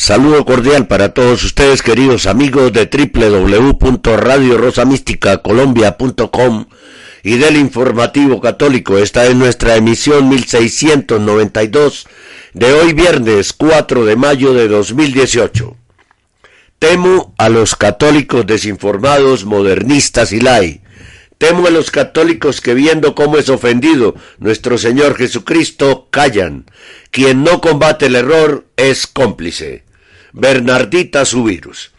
Saludo cordial para todos ustedes, queridos amigos de www.radiorosamísticacolombia.com y del Informativo Católico. Esta es nuestra emisión 1692 de hoy viernes 4 de mayo de 2018. Temo a los católicos desinformados, modernistas y lai. Temo a los católicos que viendo cómo es ofendido nuestro Señor Jesucristo, callan. Quien no combate el error es cómplice. Bernardita Subirus.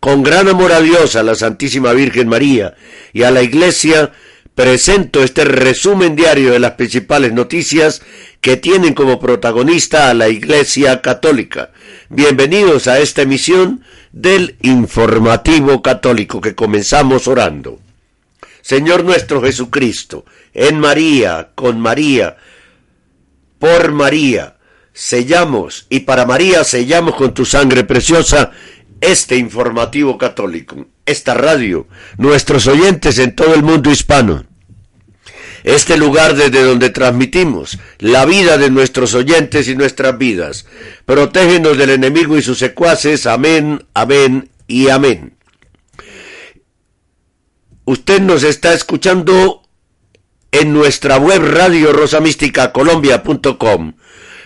Con gran amor a Dios, a la Santísima Virgen María y a la Iglesia, presento este resumen diario de las principales noticias que tienen como protagonista a la Iglesia Católica. Bienvenidos a esta emisión del Informativo Católico que comenzamos orando. Señor nuestro Jesucristo, en María, con María, por María, sellamos y para María sellamos con tu sangre preciosa este informativo católico, esta radio, nuestros oyentes en todo el mundo hispano, este lugar desde donde transmitimos la vida de nuestros oyentes y nuestras vidas. Protégenos del enemigo y sus secuaces. Amén, amén y amén. Usted nos está escuchando en nuestra web radio rosamísticacolombia.com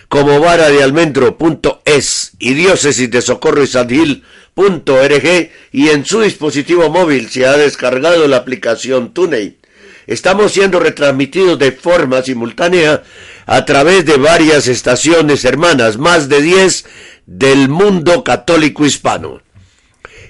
como vara de almendro.es y diócesis de socorro y org y en su dispositivo móvil se ha descargado la aplicación TuneIn. Estamos siendo retransmitidos de forma simultánea a través de varias estaciones hermanas, más de 10 del mundo católico hispano.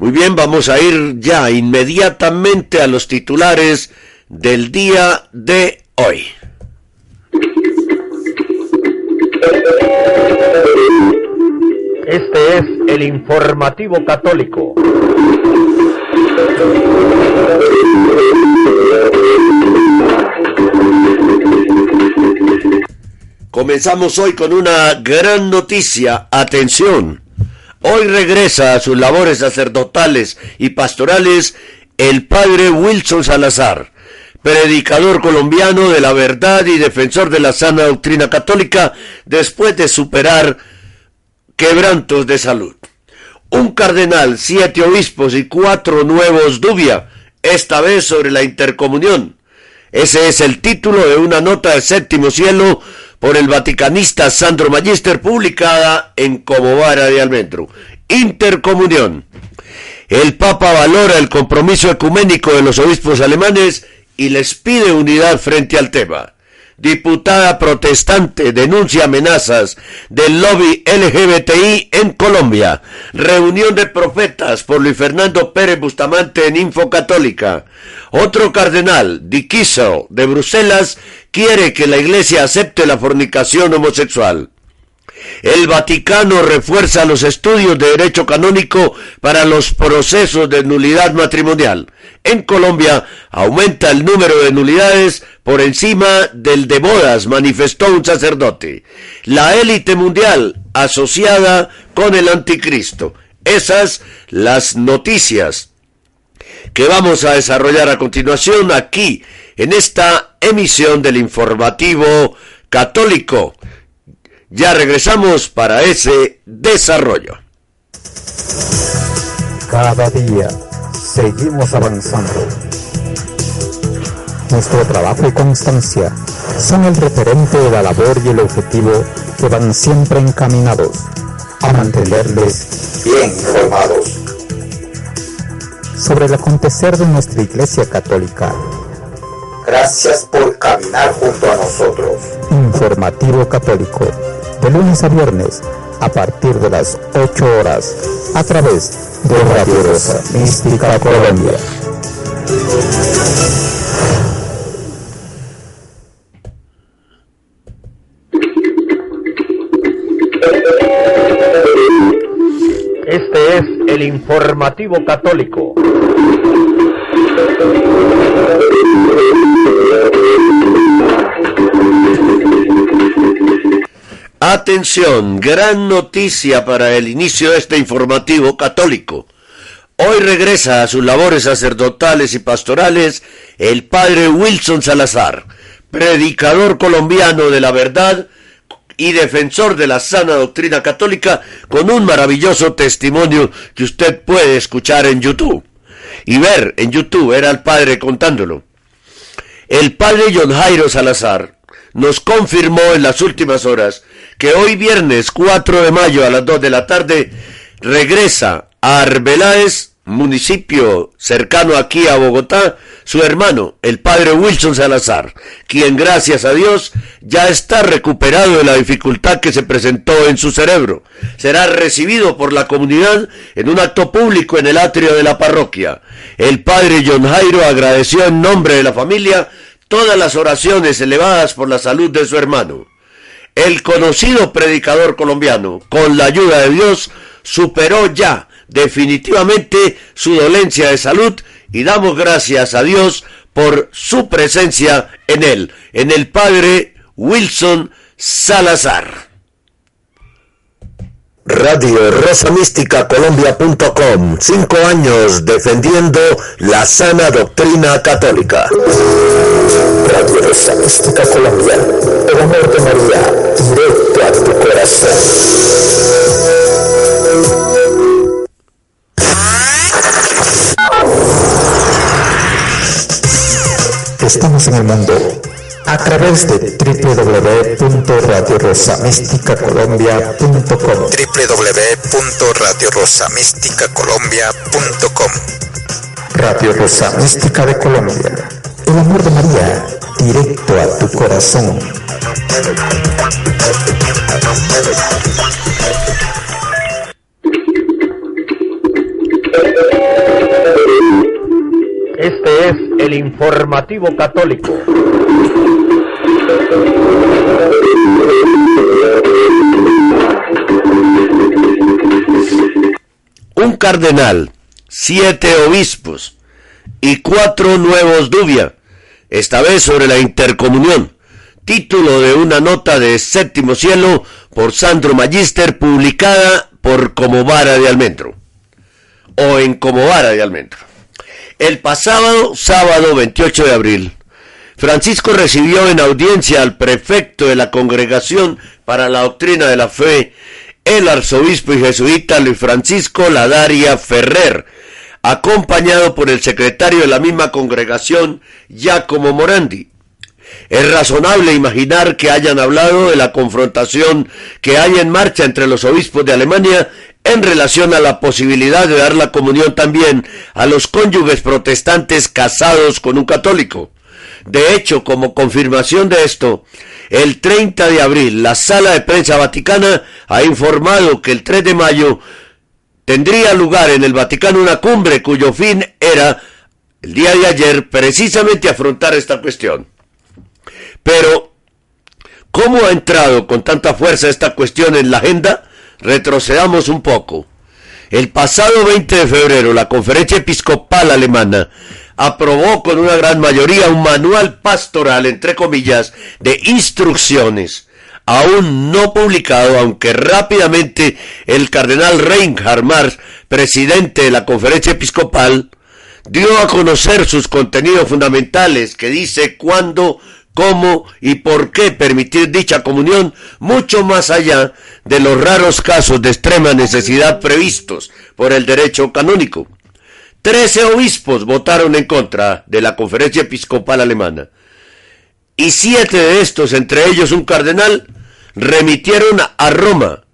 Muy bien, vamos a ir ya inmediatamente a los titulares del día de hoy. Este es el informativo católico. Comenzamos hoy con una gran noticia. Atención. Hoy regresa a sus labores sacerdotales y pastorales el padre Wilson Salazar, predicador colombiano de la verdad y defensor de la sana doctrina católica después de superar quebrantos de salud. Un cardenal, siete obispos y cuatro nuevos dubia, esta vez sobre la intercomunión. Ese es el título de una nota del séptimo cielo por el vaticanista Sandro Magister publicada en Comobara de Almendro. Intercomunión. El Papa valora el compromiso ecuménico de los obispos alemanes y les pide unidad frente al tema. Diputada protestante denuncia amenazas del lobby LGBTI en Colombia. Reunión de profetas por Luis Fernando Pérez Bustamante en Info Católica. Otro cardenal, Diquiso, de Bruselas, quiere que la iglesia acepte la fornicación homosexual. El Vaticano refuerza los estudios de derecho canónico para los procesos de nulidad matrimonial. En Colombia aumenta el número de nulidades por encima del de bodas, manifestó un sacerdote. La élite mundial asociada con el anticristo. Esas las noticias que vamos a desarrollar a continuación aquí en esta emisión del informativo católico. Ya regresamos para ese desarrollo. Cada día seguimos avanzando. Nuestro trabajo y constancia son el referente de la labor y el objetivo que van siempre encaminados a mantenerles bien informados sobre el acontecer de nuestra Iglesia Católica. Gracias por caminar junto a nosotros. Informativo Católico, de lunes a viernes, a partir de las 8 horas, a través de Radio Rosa Mística Colombia. Este es el informativo católico. Atención, gran noticia para el inicio de este informativo católico. Hoy regresa a sus labores sacerdotales y pastorales el padre Wilson Salazar, predicador colombiano de la verdad y defensor de la sana doctrina católica con un maravilloso testimonio que usted puede escuchar en YouTube y ver en YouTube, era el padre contándolo. El padre John Jairo Salazar nos confirmó en las últimas horas que hoy viernes 4 de mayo a las 2 de la tarde regresa a Arbeláez, municipio cercano aquí a Bogotá, su hermano, el padre Wilson Salazar, quien gracias a Dios ya está recuperado de la dificultad que se presentó en su cerebro. Será recibido por la comunidad en un acto público en el atrio de la parroquia. El padre John Jairo agradeció en nombre de la familia todas las oraciones elevadas por la salud de su hermano. El conocido predicador colombiano, con la ayuda de Dios, superó ya definitivamente su dolencia de salud y damos gracias a Dios por su presencia en él, en el Padre Wilson Salazar. Radio Rosa Mística Colombia.com. Cinco años defendiendo la sana doctrina católica. Radio Rosa Mística Colombia. El amor de María, directo a tu corazón. Estamos en el mundo a través de www.radiorosamisticacolombia.com www.radiorosamisticacolombia.com Radio Rosa Mística de Colombia. El amor de María, directo a tu corazón. Este es el informativo católico. Un cardenal, siete obispos y cuatro nuevos dubia, esta vez sobre la intercomunión, título de una nota de séptimo cielo por Sandro Magister publicada por Comovara de Almendro o en Comovara de Almendro. El pasado sábado 28 de abril, Francisco recibió en audiencia al prefecto de la Congregación para la Doctrina de la Fe, el arzobispo y jesuita Luis Francisco Ladaria Ferrer, acompañado por el secretario de la misma congregación, Giacomo Morandi. Es razonable imaginar que hayan hablado de la confrontación que hay en marcha entre los obispos de Alemania en relación a la posibilidad de dar la comunión también a los cónyuges protestantes casados con un católico. De hecho, como confirmación de esto, el 30 de abril la Sala de Prensa Vaticana ha informado que el 3 de mayo tendría lugar en el Vaticano una cumbre cuyo fin era, el día de ayer, precisamente afrontar esta cuestión. Pero, ¿Cómo ha entrado con tanta fuerza esta cuestión en la agenda? Retrocedamos un poco. El pasado 20 de febrero, la Conferencia Episcopal Alemana aprobó con una gran mayoría un manual pastoral, entre comillas, de instrucciones, aún no publicado, aunque rápidamente el cardenal Reinhard Marx, presidente de la Conferencia Episcopal, dio a conocer sus contenidos fundamentales que dice cuándo, cómo y por qué permitir dicha comunión mucho más allá de los raros casos de extrema necesidad previstos por el derecho canónico. Trece obispos votaron en contra de la conferencia episcopal alemana y siete de estos, entre ellos un cardenal, remitieron a Roma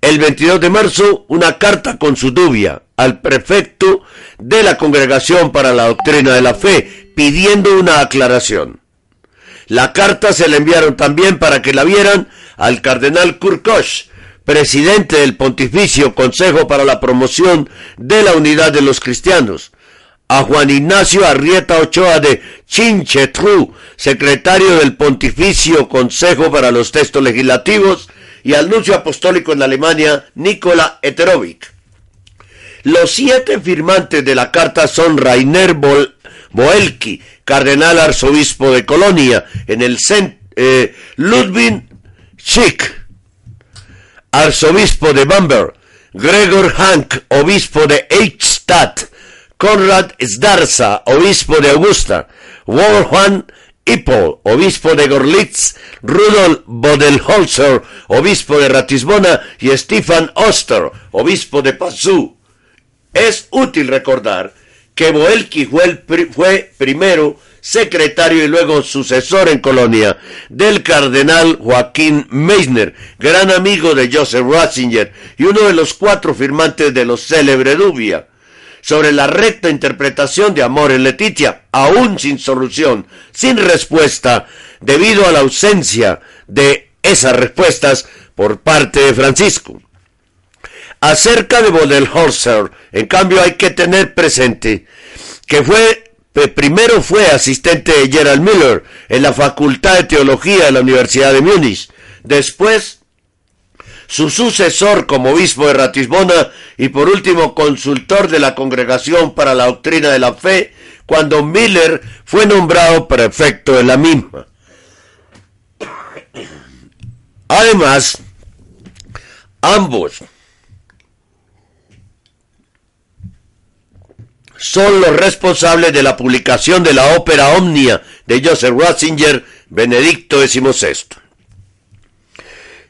el 22 de marzo una carta con su dubia al prefecto de la Congregación para la Doctrina de la Fe pidiendo una aclaración. La carta se le enviaron también para que la vieran al cardenal Kurkosh, presidente del Pontificio Consejo para la Promoción de la Unidad de los Cristianos, a Juan Ignacio Arrieta Ochoa de Chinchetru, secretario del Pontificio Consejo para los Textos Legislativos, y al nuncio apostólico en Alemania, Nikola Eterovic. Los siete firmantes de la carta son Rainer Boelki, cardenal arzobispo de Colonia, en el eh, Ludwig Schick, arzobispo de Bamberg, Gregor Hank, obispo de Eichstadt, Konrad Sdarza, obispo de Augusta, Wolfgang Ippol, obispo de Gorlitz, Rudolf Bodelholzer, obispo de Ratisbona, y Stefan Oster, obispo de Pazú. Es útil recordar que fue, fue primero secretario y luego sucesor en Colonia del cardenal Joaquín Meissner, gran amigo de Joseph Ratzinger y uno de los cuatro firmantes de los célebre Dubia, sobre la recta interpretación de Amor en Letitia, aún sin solución, sin respuesta, debido a la ausencia de esas respuestas por parte de Francisco. Acerca de Bodelhorser, en cambio hay que tener presente que fue primero fue asistente de Gerald Miller en la Facultad de Teología de la Universidad de Múnich. Después, su sucesor como obispo de Ratisbona y por último consultor de la Congregación para la Doctrina de la Fe, cuando Miller fue nombrado prefecto de la misma. Además, ambos son los responsables de la publicación de la ópera Omnia de Joseph Ratzinger, Benedicto XVI.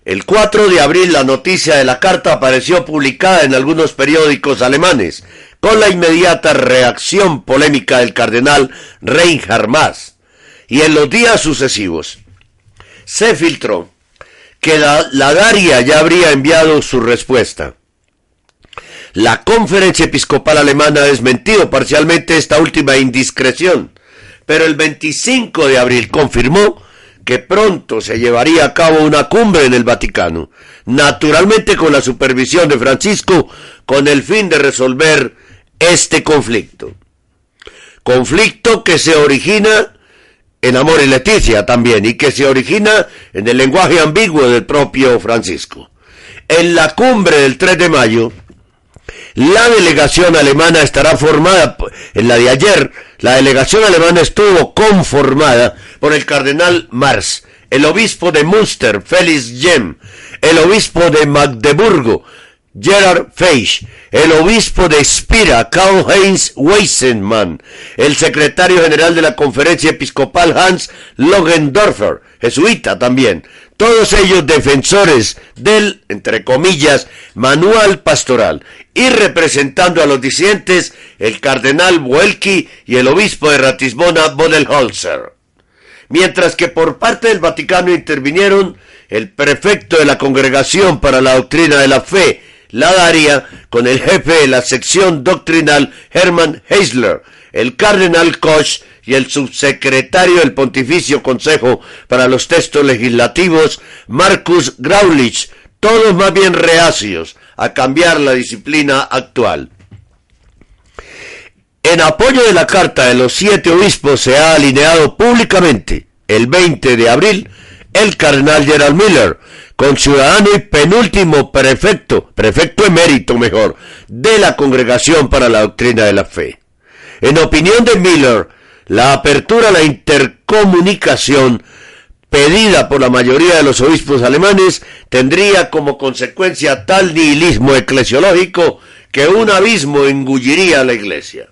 El 4 de abril la noticia de la carta apareció publicada en algunos periódicos alemanes, con la inmediata reacción polémica del cardenal Reinhard Maas, y en los días sucesivos se filtró que la, la Daria ya habría enviado su respuesta. La conferencia episcopal alemana ha desmentido parcialmente esta última indiscreción, pero el 25 de abril confirmó que pronto se llevaría a cabo una cumbre en el Vaticano, naturalmente con la supervisión de Francisco, con el fin de resolver este conflicto. Conflicto que se origina en Amor y Leticia también, y que se origina en el lenguaje ambiguo del propio Francisco. En la cumbre del 3 de mayo, la delegación alemana estará formada, en la de ayer, la delegación alemana estuvo conformada por el cardenal Mars, el obispo de Münster, Felix Jem, el obispo de Magdeburgo, Gerard Feisch, el obispo de Spira, Karl-Heinz Weisenmann, el secretario general de la conferencia episcopal Hans Logendorfer, jesuita también, todos ellos defensores del, entre comillas, manual pastoral, y representando a los disidentes el cardenal Buelki y el obispo de Ratisbona Bodelholzer. Mientras que por parte del Vaticano intervinieron el prefecto de la Congregación para la Doctrina de la Fe, la Daria, con el jefe de la sección doctrinal Hermann Heisler, el cardenal Koch y el subsecretario del Pontificio Consejo para los Textos Legislativos, Marcus Graulich, todos más bien reacios a cambiar la disciplina actual. En apoyo de la carta de los siete obispos se ha alineado públicamente el 20 de abril el cardenal Gerald Miller, conciudadano y penúltimo prefecto, prefecto emérito mejor, de la Congregación para la Doctrina de la Fe. En opinión de Miller, la apertura a la intercomunicación pedida por la mayoría de los obispos alemanes tendría como consecuencia tal nihilismo eclesiológico que un abismo engulliría a la iglesia.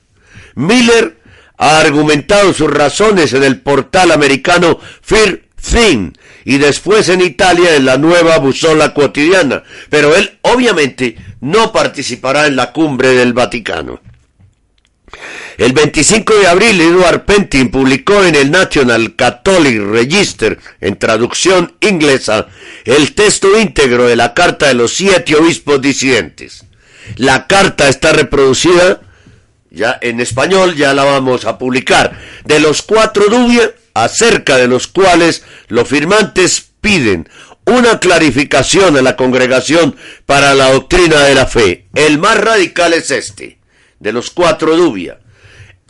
Miller ha argumentado sus razones en el portal americano Fear Thing y después en Italia en la nueva Busola Cotidiana, pero él obviamente no participará en la cumbre del Vaticano. El 25 de abril, Edward Pentin publicó en el National Catholic Register, en traducción inglesa, el texto íntegro de la Carta de los Siete Obispos Disidentes. La carta está reproducida ya en español, ya la vamos a publicar, de los cuatro dubia acerca de los cuales los firmantes piden una clarificación a la congregación para la doctrina de la fe. El más radical es este, de los cuatro dubia.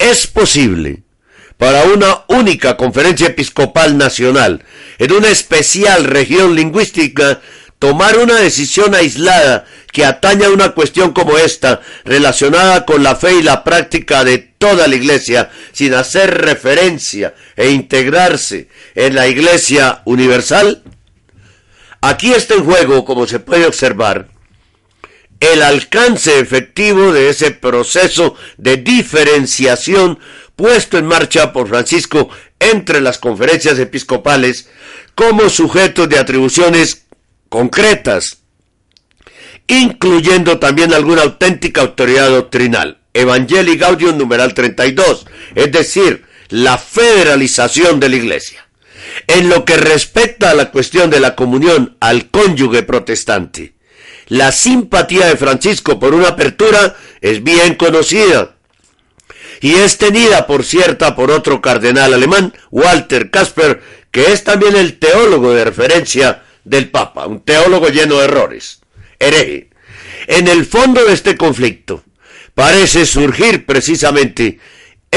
Es posible para una única conferencia episcopal nacional en una especial región lingüística tomar una decisión aislada que ataña a una cuestión como esta, relacionada con la fe y la práctica de toda la iglesia, sin hacer referencia e integrarse en la iglesia universal? Aquí está en juego, como se puede observar, el alcance efectivo de ese proceso de diferenciación puesto en marcha por Francisco entre las conferencias episcopales como sujetos de atribuciones concretas, incluyendo también alguna auténtica autoridad doctrinal. Evangelii Gaudium numeral 32, es decir, la federalización de la Iglesia. En lo que respecta a la cuestión de la comunión al cónyuge protestante, la simpatía de Francisco por una apertura es bien conocida y es tenida por cierta por otro cardenal alemán, Walter Kasper, que es también el teólogo de referencia del Papa, un teólogo lleno de errores, hereje. En el fondo de este conflicto parece surgir precisamente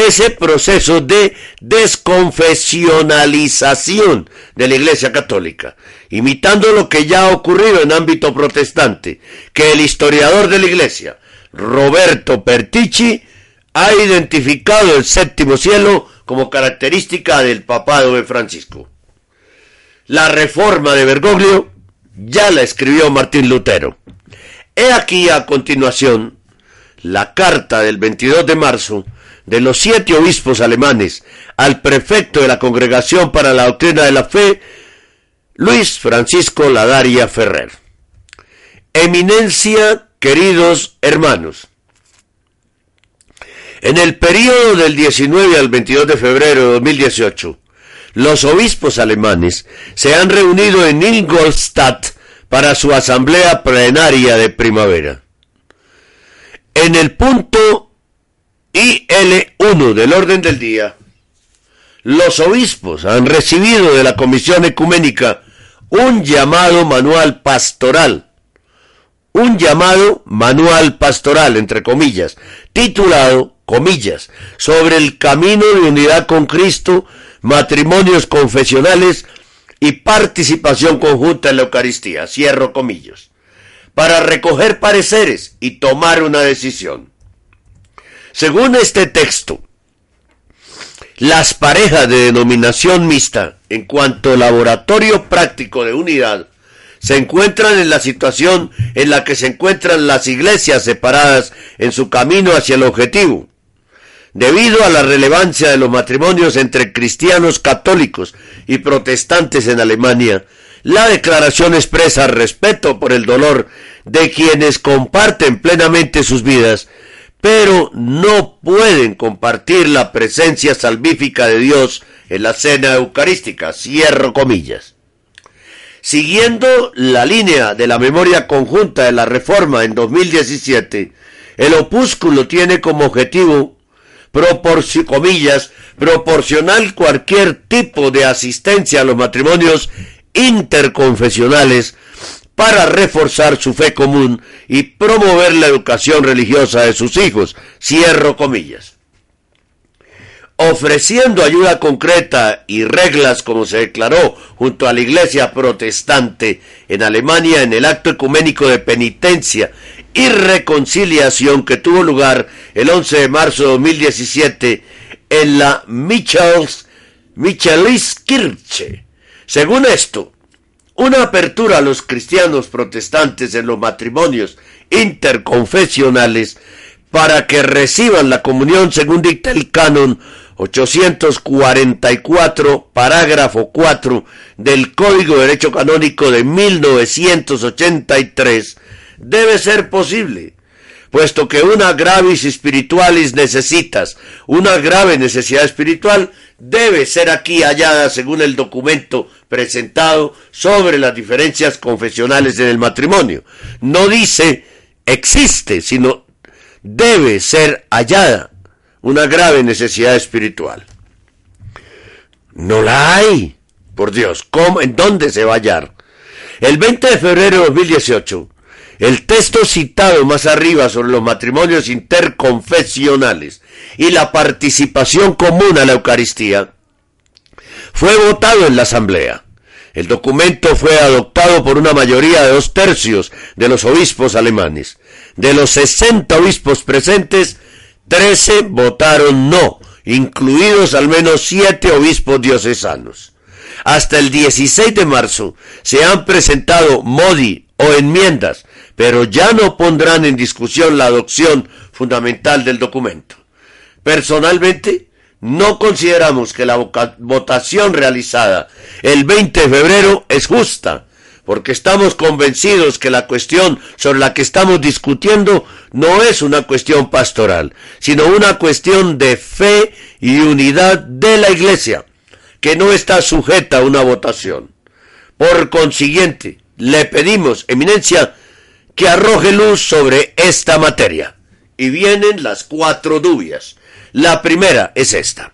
ese proceso de desconfesionalización de la Iglesia Católica, imitando lo que ya ha ocurrido en ámbito protestante, que el historiador de la Iglesia, Roberto Pertici, ha identificado el séptimo cielo como característica del papado de Francisco. La reforma de Bergoglio ya la escribió Martín Lutero. He aquí a continuación la carta del 22 de marzo de los siete obispos alemanes al prefecto de la Congregación para la Doctrina de la Fe, Luis Francisco Ladaria Ferrer. Eminencia, queridos hermanos. En el periodo del 19 al 22 de febrero de 2018, los obispos alemanes se han reunido en Ingolstadt para su asamblea plenaria de primavera. En el punto IL1 del orden del día, los obispos han recibido de la Comisión Ecuménica un llamado manual pastoral, un llamado manual pastoral, entre comillas, titulado, comillas, sobre el camino de unidad con Cristo, matrimonios confesionales y participación conjunta en la Eucaristía, cierro comillas, para recoger pareceres y tomar una decisión. Según este texto, las parejas de denominación mixta en cuanto laboratorio práctico de unidad se encuentran en la situación en la que se encuentran las iglesias separadas en su camino hacia el objetivo. Debido a la relevancia de los matrimonios entre cristianos católicos y protestantes en Alemania, la declaración expresa respeto por el dolor de quienes comparten plenamente sus vidas pero no pueden compartir la presencia salvífica de Dios en la cena eucarística. Cierro comillas. Siguiendo la línea de la memoria conjunta de la Reforma en 2017, el opúsculo tiene como objetivo, proporcionar cualquier tipo de asistencia a los matrimonios interconfesionales para reforzar su fe común y promover la educación religiosa de sus hijos. Cierro comillas. ofreciendo ayuda concreta y reglas como se declaró junto a la Iglesia protestante en Alemania en el acto ecuménico de penitencia y reconciliación que tuvo lugar el 11 de marzo de 2017 en la Michels. Según esto, una apertura a los cristianos protestantes en los matrimonios interconfesionales para que reciban la comunión según dicta el canon 844, parágrafo 4 del Código de Derecho Canónico de 1983, debe ser posible, puesto que una gravis spiritualis necesitas, una grave necesidad espiritual, debe ser aquí hallada según el documento presentado sobre las diferencias confesionales en el matrimonio. No dice existe, sino debe ser hallada una grave necesidad espiritual. No la hay. Por Dios, ¿cómo, ¿en dónde se va a hallar? El 20 de febrero de 2018, el texto citado más arriba sobre los matrimonios interconfesionales y la participación común a la Eucaristía fue votado en la Asamblea. El documento fue adoptado por una mayoría de dos tercios de los obispos alemanes. De los 60 obispos presentes, 13 votaron no, incluidos al menos 7 obispos diocesanos. Hasta el 16 de marzo se han presentado modi o enmiendas, pero ya no pondrán en discusión la adopción fundamental del documento. Personalmente, no consideramos que la votación realizada el 20 de febrero es justa, porque estamos convencidos que la cuestión sobre la que estamos discutiendo no es una cuestión pastoral, sino una cuestión de fe y unidad de la Iglesia, que no está sujeta a una votación. Por consiguiente, le pedimos, Eminencia, que arroje luz sobre esta materia. Y vienen las cuatro dudas. La primera es esta.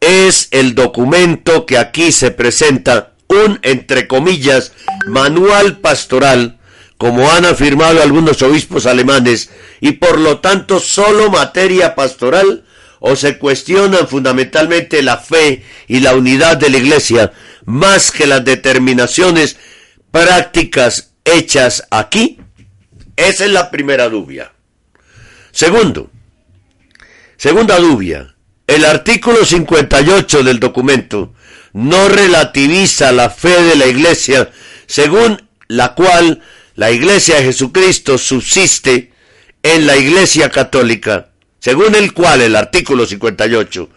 Es el documento que aquí se presenta un, entre comillas, manual pastoral, como han afirmado algunos obispos alemanes, y por lo tanto solo materia pastoral, o se cuestionan fundamentalmente la fe y la unidad de la Iglesia, más que las determinaciones prácticas hechas aquí? Esa es la primera dubia. Segundo, segunda dubia, el artículo 58 del documento no relativiza la fe de la iglesia, según la cual la iglesia de Jesucristo subsiste en la iglesia católica, según el cual el artículo 58,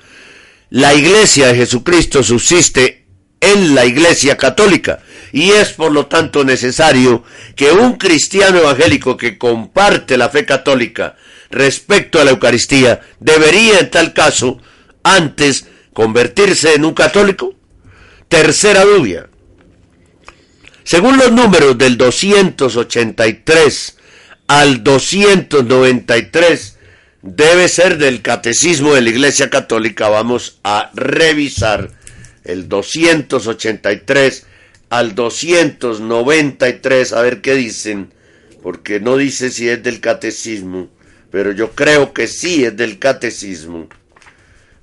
la iglesia de Jesucristo subsiste en la iglesia católica y es por lo tanto necesario que un cristiano evangélico que comparte la fe católica respecto a la Eucaristía debería en tal caso antes convertirse en un católico Tercera dubia. Según los números del 283 al 293, debe ser del catecismo de la Iglesia Católica. Vamos a revisar el 283 al 293, a ver qué dicen, porque no dice si es del catecismo, pero yo creo que sí es del catecismo.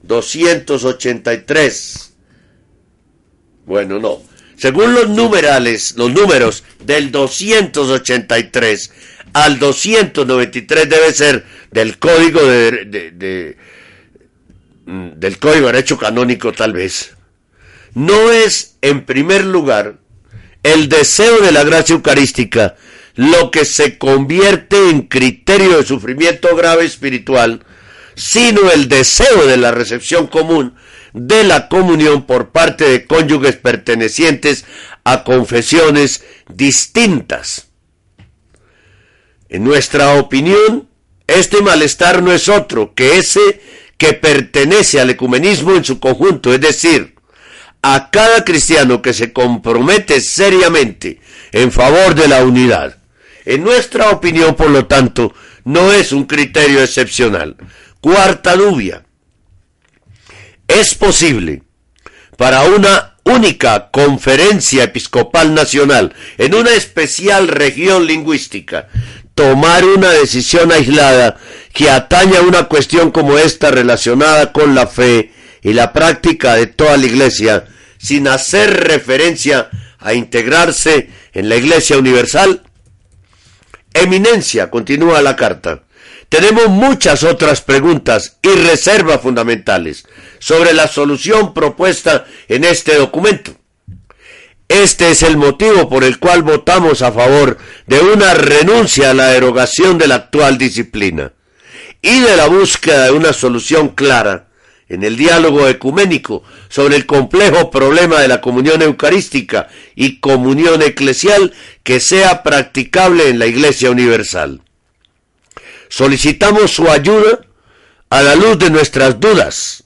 283 bueno, no. Según los numerales, los números del 283 al 293 debe ser del código de, mm, del código de derecho canónico tal vez. No es en primer lugar el deseo de la gracia eucarística lo que se convierte en criterio de sufrimiento grave espiritual, sino el deseo de la recepción común de la comunión por parte de cónyuges pertenecientes a confesiones distintas. En nuestra opinión, este malestar no es otro que ese que pertenece al ecumenismo en su conjunto, es decir, a cada cristiano que se compromete seriamente en favor de la unidad. En nuestra opinión, por lo tanto, no es un criterio excepcional. Cuarta dubia es posible para una única conferencia episcopal nacional en una especial región lingüística tomar una decisión aislada que ataña a una cuestión como esta relacionada con la fe y la práctica de toda la iglesia, sin hacer referencia a integrarse en la iglesia universal? Eminencia, continúa la carta. Tenemos muchas otras preguntas y reservas fundamentales sobre la solución propuesta en este documento. Este es el motivo por el cual votamos a favor de una renuncia a la derogación de la actual disciplina y de la búsqueda de una solución clara en el diálogo ecuménico sobre el complejo problema de la comunión eucarística y comunión eclesial que sea practicable en la Iglesia Universal. Solicitamos su ayuda a la luz de nuestras dudas,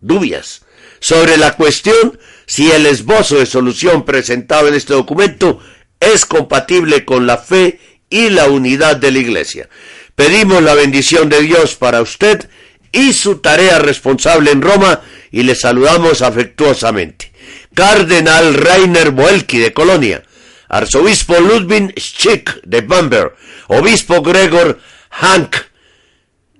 dubias, sobre la cuestión si el esbozo de solución presentado en este documento es compatible con la fe y la unidad de la Iglesia. Pedimos la bendición de Dios para usted y su tarea responsable en Roma y le saludamos afectuosamente. Cardenal Rainer Boelki de Colonia, Arzobispo Ludwig Schick de Bamberg, Obispo Gregor Hank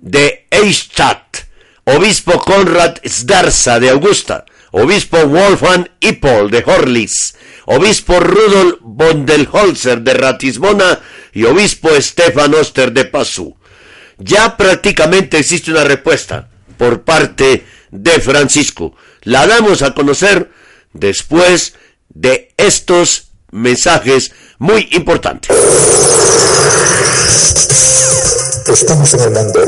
de Eichstadt, Obispo Konrad Sdarza de Augusta, Obispo Wolfgang Ippol de Horlis, Obispo Rudolf Bondelholzer de Ratisbona y Obispo Stefan Oster de Pazú. Ya prácticamente existe una respuesta por parte de Francisco. La damos a conocer después de estos mensajes muy importantes. Estamos en el mundo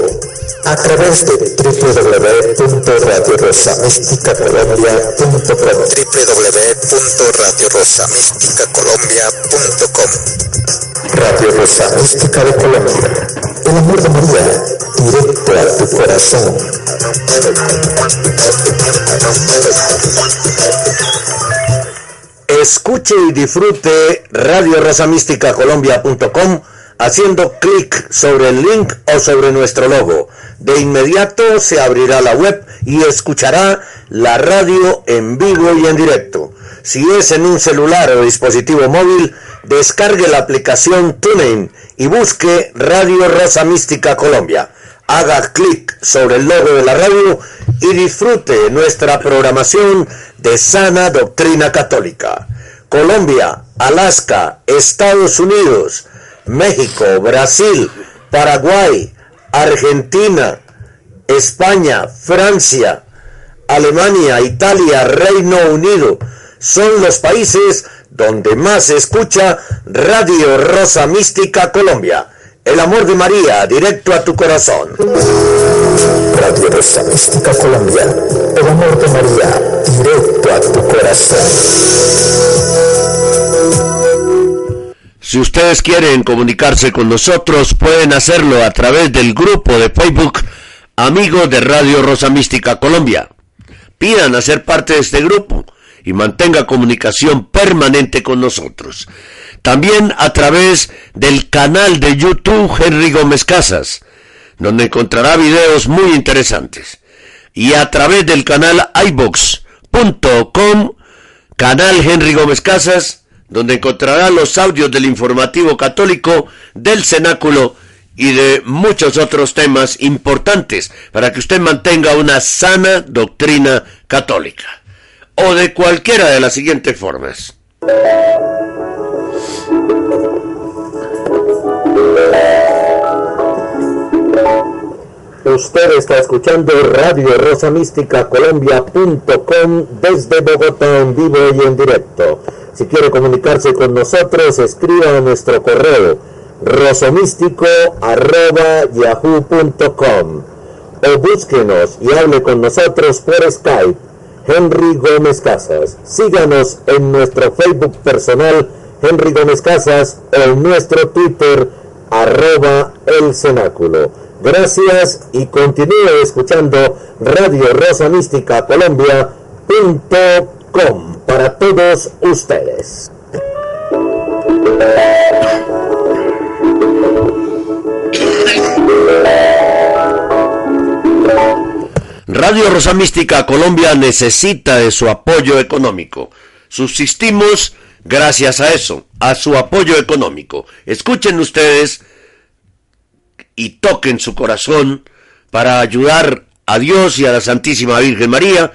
a través de www.radiorosamísticacolombia.com www.radiorosamísticacolombia.com Radio Rosa Mística de Colombia El amor de María Directo a tu corazón Escuche y disfrute Radio Colombia.com haciendo clic sobre el link o sobre nuestro logo. De inmediato se abrirá la web y escuchará la radio en vivo y en directo. Si es en un celular o dispositivo móvil, descargue la aplicación TuneIn y busque Radio Rosa Mística Colombia. Haga clic sobre el logo de la radio y disfrute nuestra programación de sana doctrina católica. Colombia, Alaska, Estados Unidos, México, Brasil, Paraguay, Argentina, España, Francia, Alemania, Italia, Reino Unido, son los países donde más se escucha Radio Rosa Mística Colombia. El amor de María, directo a tu corazón. Radio Rosa Mística Colombia. El amor de María, directo a tu corazón. Si ustedes quieren comunicarse con nosotros, pueden hacerlo a través del grupo de Facebook Amigos de Radio Rosa Mística Colombia. Pidan a ser parte de este grupo y mantenga comunicación permanente con nosotros. También a través del canal de YouTube Henry Gómez Casas, donde encontrará videos muy interesantes. Y a través del canal ibox.com, canal Henry Gómez Casas, donde encontrará los audios del informativo católico, del cenáculo y de muchos otros temas importantes para que usted mantenga una sana doctrina católica. O de cualquiera de las siguientes formas. Usted está escuchando Radio Rosa Mística Colombia.com desde Bogotá en vivo y en directo. Si quiere comunicarse con nosotros, escriba a nuestro correo rosomístico.yahoo.com o búsquenos y hable con nosotros por Skype. Henry Gómez Casas. Síganos en nuestro Facebook personal Henry Gómez Casas o en nuestro Twitter arroba el cenáculo. Gracias y continúe escuchando Radio Rosa Mística Colombia.com para todos ustedes. Radio Rosa Mística Colombia necesita de su apoyo económico. Subsistimos gracias a eso, a su apoyo económico. Escuchen ustedes y toquen su corazón para ayudar a Dios y a la Santísima Virgen María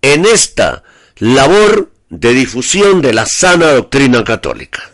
en esta labor de difusión de la sana doctrina católica.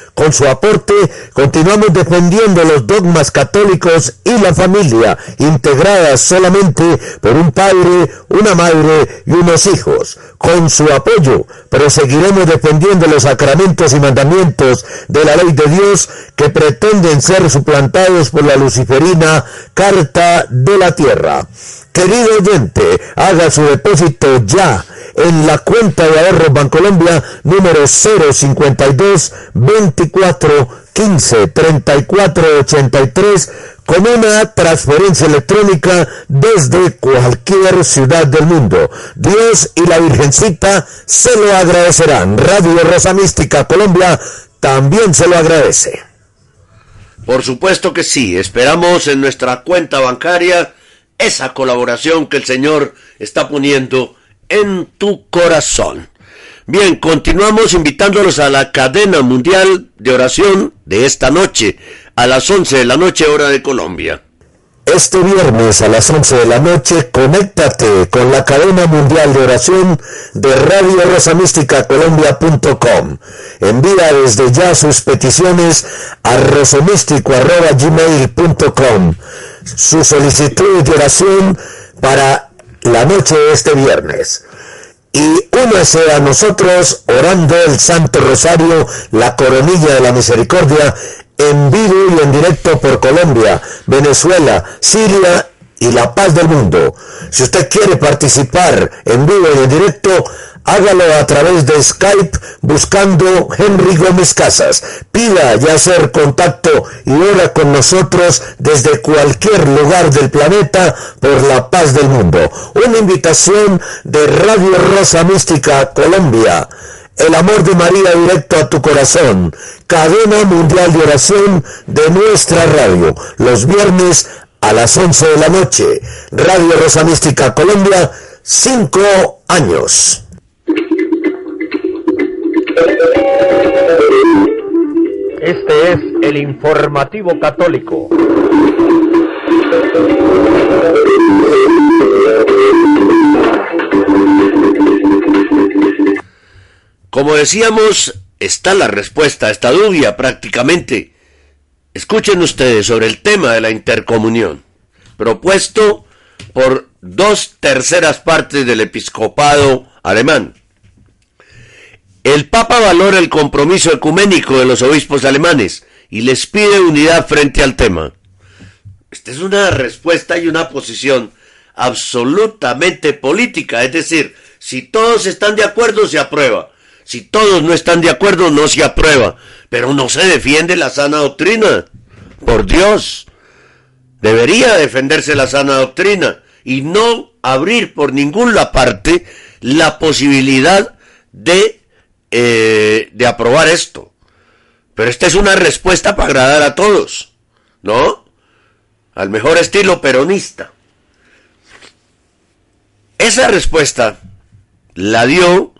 con su aporte, continuamos defendiendo los dogmas católicos y la familia, integrada solamente por un padre, una madre y unos hijos. Con su apoyo, proseguiremos defendiendo los sacramentos y mandamientos de la ley de Dios que pretenden ser suplantados por la luciferina Carta de la Tierra. Querido oyente, haga su depósito ya en la cuenta de ahorros Bancolombia número 052 24 15 34 83 con una transferencia electrónica desde cualquier ciudad del mundo. Dios y la Virgencita se lo agradecerán. Radio Rosa Mística Colombia también se lo agradece. Por supuesto que sí, esperamos en nuestra cuenta bancaria esa colaboración que el Señor está poniendo en tu corazón. Bien, continuamos invitándolos a la cadena mundial de oración de esta noche, a las 11 de la noche hora de Colombia. Este viernes a las 11 de la noche, conéctate con la cadena mundial de oración de Radio Rosa Mística Colombia.com. Envía desde ya sus peticiones a rosomístico.gmail.com. Su solicitud de oración para la noche de este viernes. Y únase a nosotros orando el Santo Rosario, la coronilla de la misericordia, en vivo y en directo por Colombia, Venezuela, Siria y la paz del mundo. Si usted quiere participar en vivo y en directo, hágalo a través de Skype buscando Henry Gómez Casas. Pida ya hacer contacto y ora con nosotros desde cualquier lugar del planeta por la paz del mundo. Una invitación de Radio Rosa Mística Colombia. El amor de María directo a tu corazón. Cadena mundial de oración de nuestra radio. Los viernes a las 11 de la noche. Radio Rosa Mística Colombia, cinco años. Este es el informativo católico. Como decíamos, está la respuesta a esta duda prácticamente. Escuchen ustedes sobre el tema de la intercomunión, propuesto por dos terceras partes del episcopado alemán. El Papa valora el compromiso ecuménico de los obispos alemanes y les pide unidad frente al tema. Esta es una respuesta y una posición absolutamente política, es decir, si todos están de acuerdo se aprueba, si todos no están de acuerdo no se aprueba, pero no se defiende la sana doctrina. Por Dios, debería defenderse la sana doctrina y no abrir por ninguna parte la posibilidad de eh, de aprobar esto. Pero esta es una respuesta para agradar a todos, ¿no? Al mejor estilo peronista. Esa respuesta la dio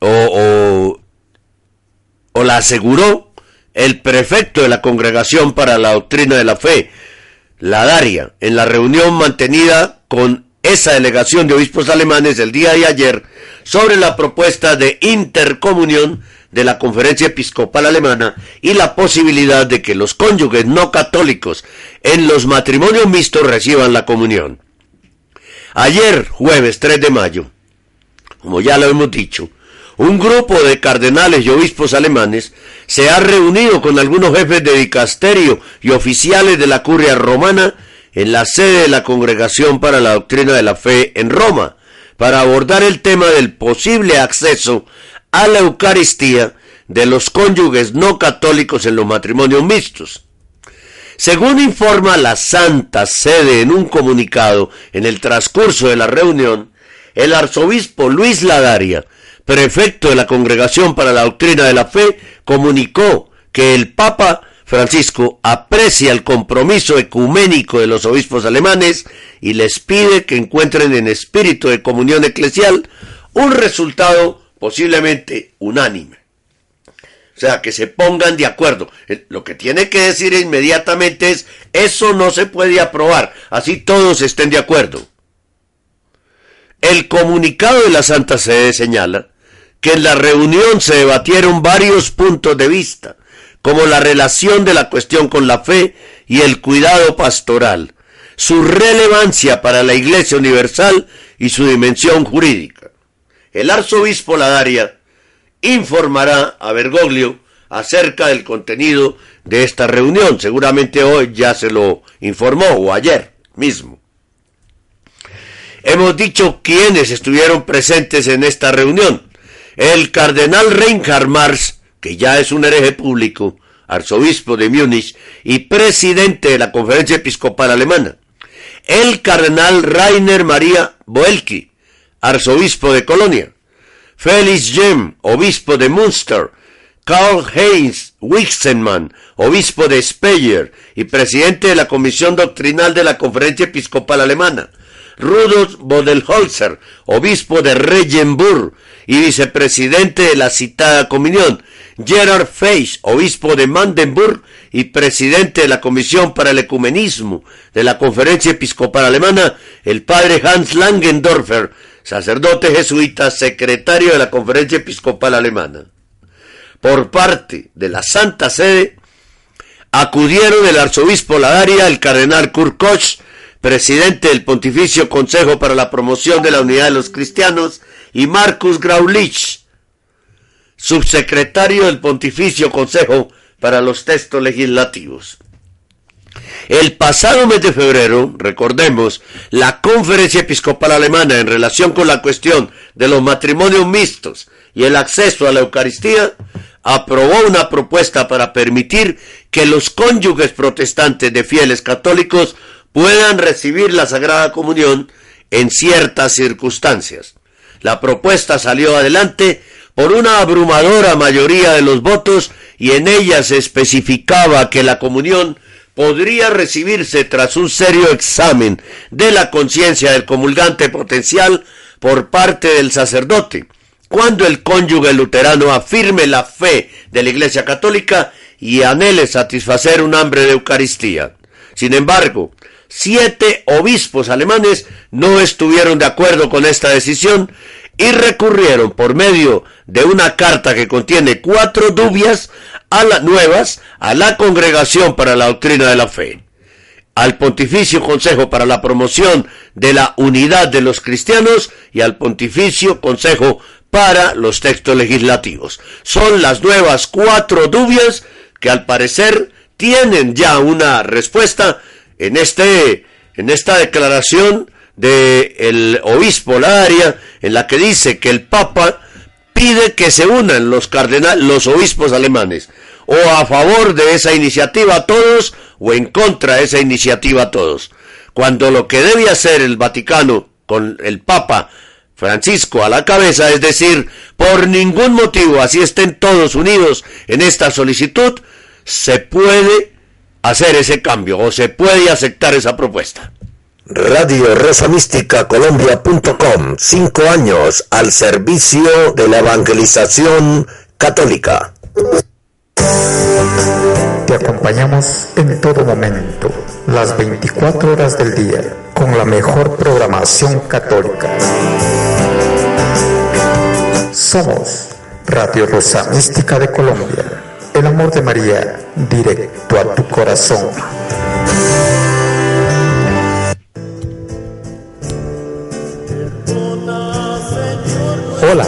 o, o, o la aseguró el prefecto de la Congregación para la Doctrina de la Fe, la Daria, en la reunión mantenida con esa delegación de obispos alemanes el día de ayer sobre la propuesta de intercomunión de la Conferencia Episcopal Alemana y la posibilidad de que los cónyuges no católicos en los matrimonios mixtos reciban la comunión. Ayer, jueves 3 de mayo, como ya lo hemos dicho, un grupo de cardenales y obispos alemanes se ha reunido con algunos jefes de dicasterio y oficiales de la curia romana en la sede de la Congregación para la Doctrina de la Fe en Roma, para abordar el tema del posible acceso a la Eucaristía de los cónyuges no católicos en los matrimonios mixtos. Según informa la Santa Sede en un comunicado en el transcurso de la reunión, el arzobispo Luis Ladaria, prefecto de la Congregación para la Doctrina de la Fe, comunicó que el Papa Francisco aprecia el compromiso ecuménico de los obispos alemanes y les pide que encuentren en espíritu de comunión eclesial un resultado posiblemente unánime. O sea, que se pongan de acuerdo. Eh, Lo que tiene que decir inmediatamente es, eso no se puede aprobar, así todos estén de acuerdo. El comunicado de la Santa Sede señala que en la reunión se debatieron varios puntos de vista, como la relación de la cuestión con la fe y el cuidado pastoral, su relevancia para la Iglesia Universal y su dimensión jurídica. El arzobispo Ladaria informará a Bergoglio acerca del contenido de esta reunión. Seguramente hoy ya se lo informó o ayer mismo. Hemos dicho quiénes estuvieron presentes en esta reunión. El cardenal Reinhard Marx, que ya es un hereje público, arzobispo de Múnich y presidente de la Conferencia Episcopal Alemana. El cardenal Rainer Maria Boelki, arzobispo de Colonia. Felix Jem, obispo de Münster. Karl Heinz Wixenmann, obispo de Speyer y presidente de la Comisión Doctrinal de la Conferencia Episcopal Alemana. Rudolf Bodelholzer, obispo de Regenburg y vicepresidente de la citada comunión. Gerard Feisch, obispo de Mandenburg y presidente de la Comisión para el Ecumenismo de la Conferencia Episcopal Alemana, el padre Hans Langendorfer, sacerdote jesuita, secretario de la Conferencia Episcopal Alemana. Por parte de la Santa Sede, acudieron el arzobispo Ladaria, el cardenal Kurt Koch, presidente del Pontificio Consejo para la Promoción de la Unidad de los Cristianos, y Marcus Graulich, subsecretario del Pontificio Consejo para los Textos Legislativos. El pasado mes de febrero, recordemos, la Conferencia Episcopal Alemana en relación con la cuestión de los matrimonios mixtos y el acceso a la Eucaristía, aprobó una propuesta para permitir que los cónyuges protestantes de fieles católicos puedan recibir la Sagrada Comunión en ciertas circunstancias. La propuesta salió adelante por una abrumadora mayoría de los votos y en ella se especificaba que la comunión podría recibirse tras un serio examen de la conciencia del comulgante potencial por parte del sacerdote, cuando el cónyuge luterano afirme la fe de la Iglesia Católica y anhele satisfacer un hambre de Eucaristía. Sin embargo, siete obispos alemanes no estuvieron de acuerdo con esta decisión y recurrieron por medio de una carta que contiene cuatro dubias a las nuevas a la Congregación para la Doctrina de la Fe, al Pontificio Consejo para la Promoción de la Unidad de los Cristianos y al Pontificio Consejo para los Textos Legislativos. Son las nuevas cuatro dubias que al parecer tienen ya una respuesta en este en esta declaración del el obispo Laria en la que dice que el Papa pide que se unan los cardenales, los obispos alemanes, o a favor de esa iniciativa todos o en contra de esa iniciativa todos. Cuando lo que debe hacer el Vaticano con el Papa Francisco a la cabeza, es decir, por ningún motivo, así estén todos unidos en esta solicitud, se puede hacer ese cambio o se puede aceptar esa propuesta. Radio Rosa Mística Colombia.com, cinco años al servicio de la evangelización católica. Te acompañamos en todo momento, las 24 horas del día, con la mejor programación católica. Somos Radio Rosa Mística de Colombia, el amor de María, directo a tu corazón. Hola,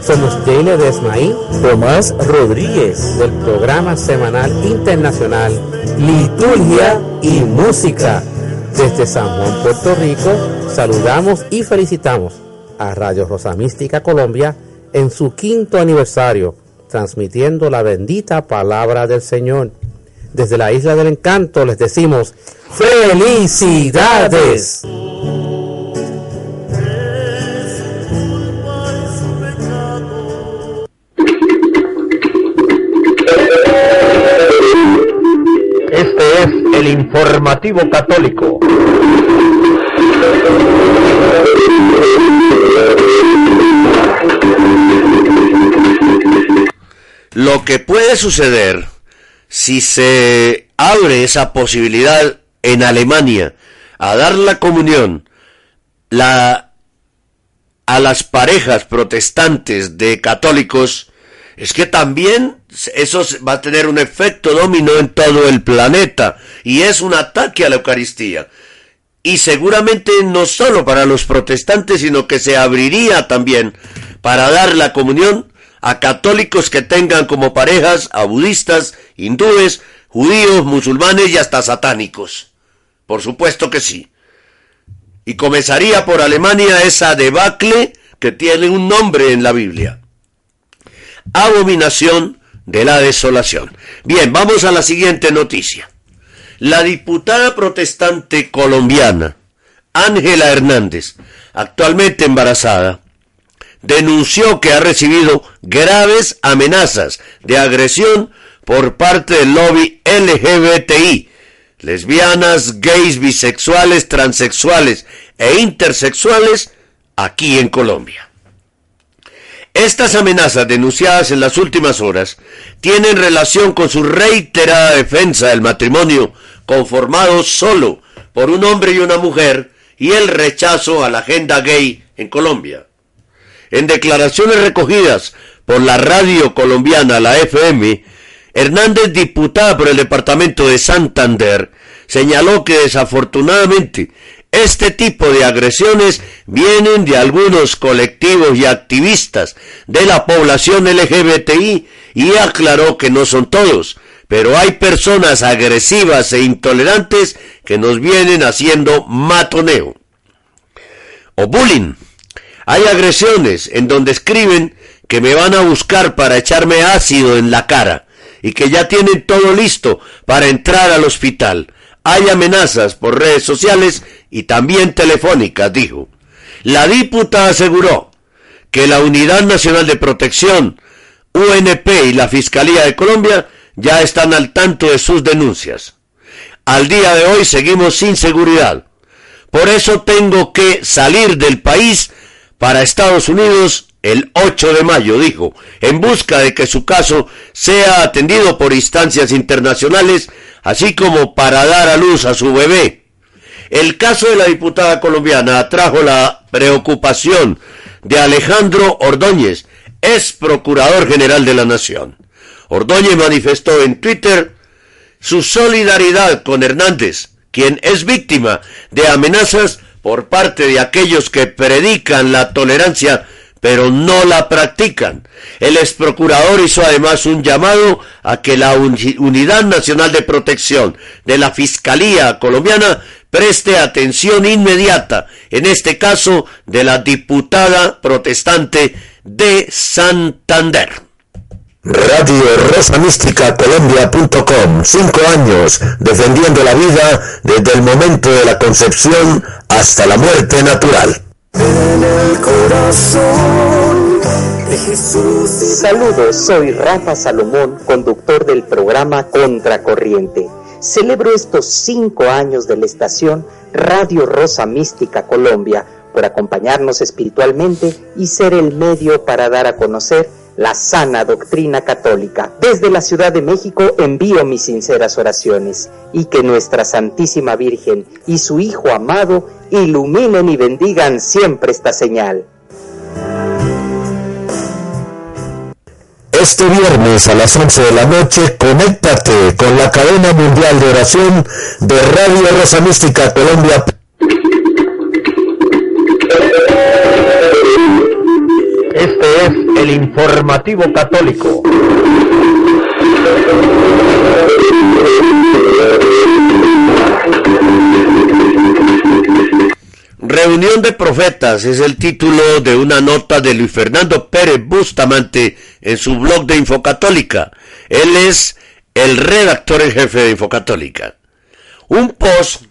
somos Jane Desmaí, Tomás Rodríguez, del programa semanal internacional Liturgia y Música. Desde San Juan, Puerto Rico, saludamos y felicitamos a Radio Rosa Mística Colombia en su quinto aniversario, transmitiendo la bendita palabra del Señor. desde la Isla del Encanto les decimos felicidades. Este es el informativo católico. Lo que puede suceder si se abre esa posibilidad en Alemania a dar la comunión a las parejas protestantes de católicos, es que también eso va a tener un efecto dominó en todo el planeta y es un ataque a la Eucaristía. Y seguramente no solo para los protestantes, sino que se abriría también para dar la comunión a católicos que tengan como parejas a budistas, hindúes, judíos, musulmanes y hasta satánicos. Por supuesto que sí. Y comenzaría por Alemania esa debacle que tiene un nombre en la Biblia. Abominación de la desolación. Bien, vamos a la siguiente noticia. La diputada protestante colombiana, Ángela Hernández, actualmente embarazada, denunció que ha recibido graves amenazas de agresión por parte del lobby LGBTI, lesbianas, gays, bisexuales, transexuales e intersexuales aquí en Colombia. Estas amenazas denunciadas en las últimas horas tienen relación con su reiterada defensa del matrimonio conformado solo por un hombre y una mujer y el rechazo a la agenda gay en Colombia. En declaraciones recogidas por la radio colombiana, la FM, Hernández, diputada por el departamento de Santander, señaló que desafortunadamente este tipo de agresiones vienen de algunos colectivos y activistas de la población LGBTI y aclaró que no son todos, pero hay personas agresivas e intolerantes que nos vienen haciendo matoneo o bullying. Hay agresiones en donde escriben que me van a buscar para echarme ácido en la cara y que ya tienen todo listo para entrar al hospital. Hay amenazas por redes sociales y también telefónicas, dijo. La diputada aseguró que la Unidad Nacional de Protección, UNP y la Fiscalía de Colombia ya están al tanto de sus denuncias. Al día de hoy seguimos sin seguridad. Por eso tengo que salir del país para Estados Unidos el 8 de mayo, dijo, en busca de que su caso sea atendido por instancias internacionales, así como para dar a luz a su bebé. El caso de la diputada colombiana atrajo la preocupación de Alejandro Ordóñez, ex procurador general de la Nación. Ordóñez manifestó en Twitter su solidaridad con Hernández, quien es víctima de amenazas por parte de aquellos que predican la tolerancia pero no la practican. El ex procurador hizo además un llamado a que la Unidad Nacional de Protección de la Fiscalía colombiana preste atención inmediata, en este caso de la diputada protestante de Santander. Radio Rosa Mística Colombia.com. Cinco años defendiendo la vida desde el momento de la concepción hasta la muerte natural. En el corazón de Jesús. Saludos, soy Rafa Salomón, conductor del programa Contracorriente. Celebro estos cinco años de la estación Radio Rosa Mística Colombia por acompañarnos espiritualmente y ser el medio para dar a conocer la sana doctrina católica. Desde la Ciudad de México envío mis sinceras oraciones y que nuestra Santísima Virgen y su Hijo amado iluminen y bendigan siempre esta señal. Este viernes a las 11 de la noche, conéctate con la cadena mundial de oración de Radio Rosa Mística Colombia. Este es el informativo católico. Reunión de Profetas es el título de una nota de Luis Fernando Pérez Bustamante en su blog de Infocatólica. Él es el redactor en jefe de Infocatólica. Un post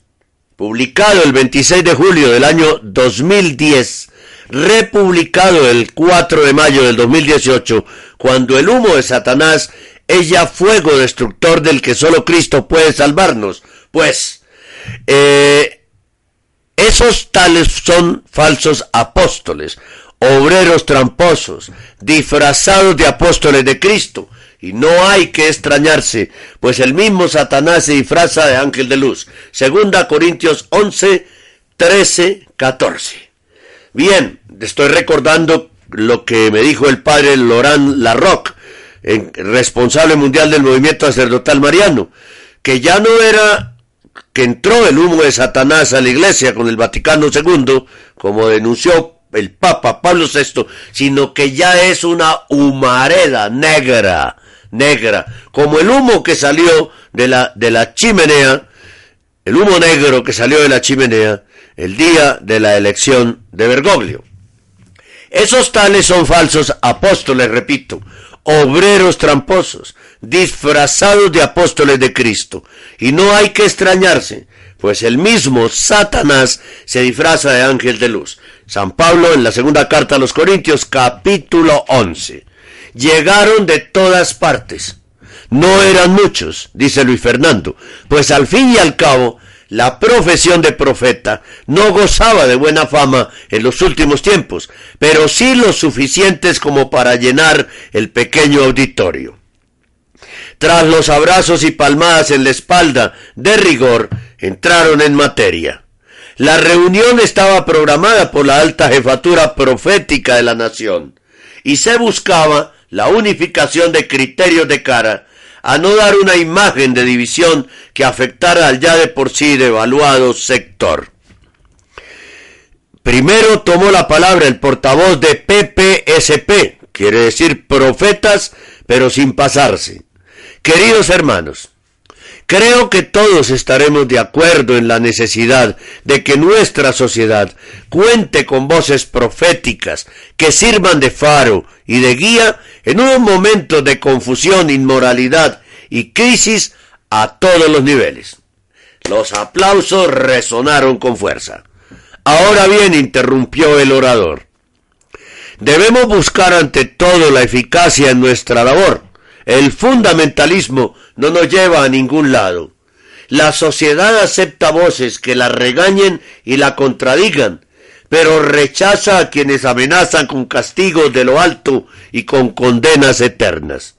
publicado el 26 de julio del año 2010, republicado el 4 de mayo del 2018, cuando el humo de Satanás es ya fuego destructor del que solo Cristo puede salvarnos. Pues, eh, esos tales son falsos apóstoles, obreros tramposos, disfrazados de apóstoles de Cristo. Y no hay que extrañarse, pues el mismo Satanás se disfraza de ángel de luz. Segunda Corintios 11, 13, 14. Bien, estoy recordando lo que me dijo el padre Laurent Larroque, responsable mundial del movimiento sacerdotal mariano, que ya no era que entró el humo de Satanás a la iglesia con el Vaticano II, como denunció el Papa Pablo VI, sino que ya es una humareda negra, negra, como el humo que salió de la, de la chimenea, el humo negro que salió de la chimenea el día de la elección de Bergoglio. Esos tales son falsos apóstoles, repito, obreros tramposos, disfrazados de apóstoles de Cristo. Y no hay que extrañarse, pues el mismo Satanás se disfraza de ángel de luz. San Pablo en la segunda carta a los Corintios capítulo 11. Llegaron de todas partes. No eran muchos, dice Luis Fernando, pues al fin y al cabo la profesión de profeta no gozaba de buena fama en los últimos tiempos, pero sí lo suficientes como para llenar el pequeño auditorio. Tras los abrazos y palmadas en la espalda de rigor, entraron en materia. La reunión estaba programada por la alta jefatura profética de la nación y se buscaba la unificación de criterios de cara a no dar una imagen de división que afectara al ya de por sí devaluado sector. Primero tomó la palabra el portavoz de PPSP, quiere decir profetas, pero sin pasarse. Queridos hermanos, Creo que todos estaremos de acuerdo en la necesidad de que nuestra sociedad cuente con voces proféticas que sirvan de faro y de guía en un momento de confusión, inmoralidad y crisis a todos los niveles. Los aplausos resonaron con fuerza. Ahora bien, interrumpió el orador. Debemos buscar ante todo la eficacia en nuestra labor. El fundamentalismo no nos lleva a ningún lado. La sociedad acepta voces que la regañen y la contradigan, pero rechaza a quienes amenazan con castigos de lo alto y con condenas eternas.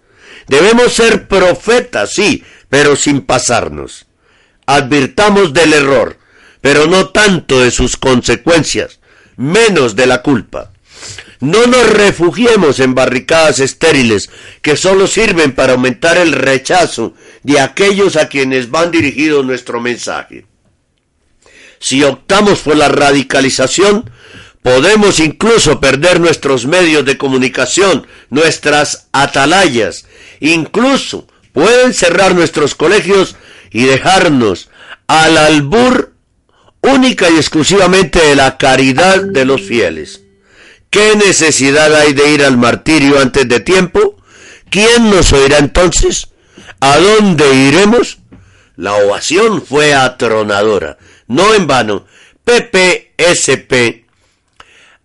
Debemos ser profetas, sí, pero sin pasarnos. Advirtamos del error, pero no tanto de sus consecuencias, menos de la culpa. No nos refugiemos en barricadas estériles que solo sirven para aumentar el rechazo de aquellos a quienes van dirigido nuestro mensaje. Si optamos por la radicalización, podemos incluso perder nuestros medios de comunicación, nuestras atalayas, incluso pueden cerrar nuestros colegios y dejarnos al albur única y exclusivamente de la caridad de los fieles. ¿Qué necesidad hay de ir al martirio antes de tiempo? ¿Quién nos oirá entonces? ¿A dónde iremos? La ovación fue atronadora. No en vano, PPSP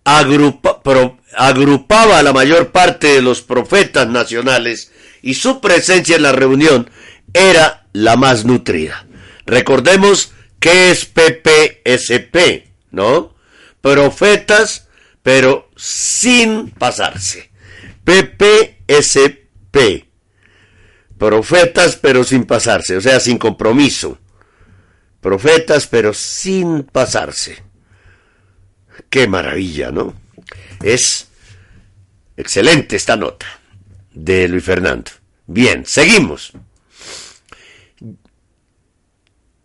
agrupaba a la mayor parte de los profetas nacionales y su presencia en la reunión era la más nutrida. Recordemos que es PPSP, ¿no? Profetas, pero sin pasarse. PPSP. Profetas, pero sin pasarse, o sea, sin compromiso. Profetas, pero sin pasarse. Qué maravilla, ¿no? Es excelente esta nota de Luis Fernando. Bien, seguimos.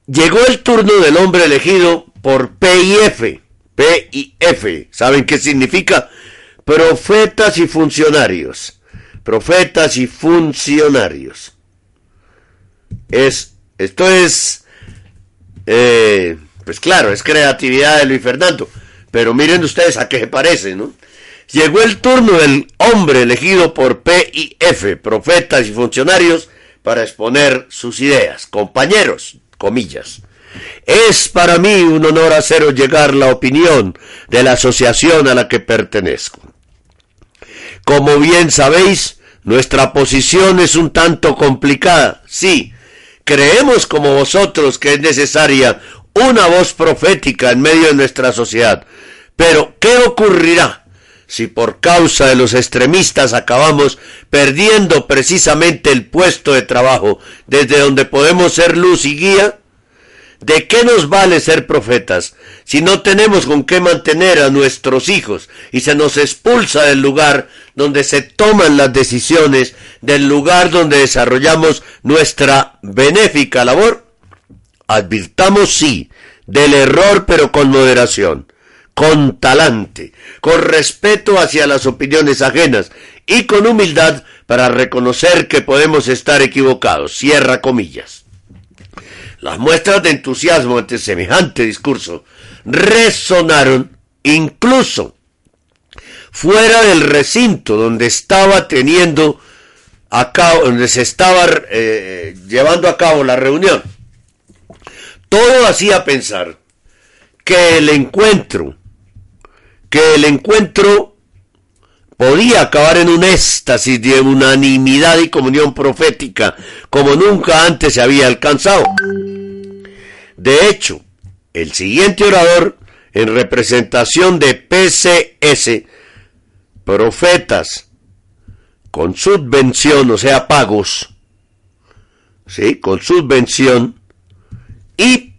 Llegó el turno del hombre elegido por PIF. PIF. ¿Saben qué significa? Profetas y funcionarios. Profetas y funcionarios. Es, esto es, eh, pues claro, es creatividad de Luis Fernando. Pero miren ustedes a qué se parece, ¿no? Llegó el turno del hombre elegido por PIF, profetas y funcionarios, para exponer sus ideas. Compañeros, comillas. Es para mí un honor haceros llegar la opinión de la asociación a la que pertenezco. Como bien sabéis, nuestra posición es un tanto complicada. Sí, creemos como vosotros que es necesaria una voz profética en medio de nuestra sociedad. Pero, ¿qué ocurrirá si por causa de los extremistas acabamos perdiendo precisamente el puesto de trabajo desde donde podemos ser luz y guía? ¿De qué nos vale ser profetas si no tenemos con qué mantener a nuestros hijos y se nos expulsa del lugar donde se toman las decisiones, del lugar donde desarrollamos nuestra benéfica labor? Advirtamos sí del error pero con moderación, con talante, con respeto hacia las opiniones ajenas y con humildad para reconocer que podemos estar equivocados. Cierra comillas. Las muestras de entusiasmo ante semejante discurso resonaron incluso fuera del recinto donde estaba teniendo a cabo, donde se estaba eh, llevando a cabo la reunión. Todo hacía pensar que el encuentro, que el encuentro podía acabar en un éxtasis de unanimidad y comunión profética como nunca antes se había alcanzado. De hecho, el siguiente orador, en representación de PCS, profetas con subvención, o sea, pagos, ¿sí? Con subvención, y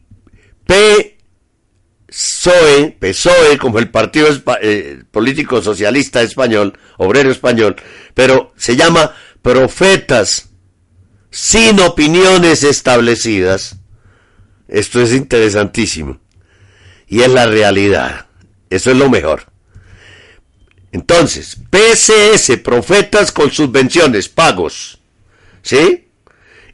PSOE, PSOE como el Partido eh, Político Socialista Español, Obrero Español, pero se llama profetas sin opiniones establecidas, esto es interesantísimo. Y es la realidad. Eso es lo mejor. Entonces, PCS, profetas con subvenciones, pagos. ¿Sí?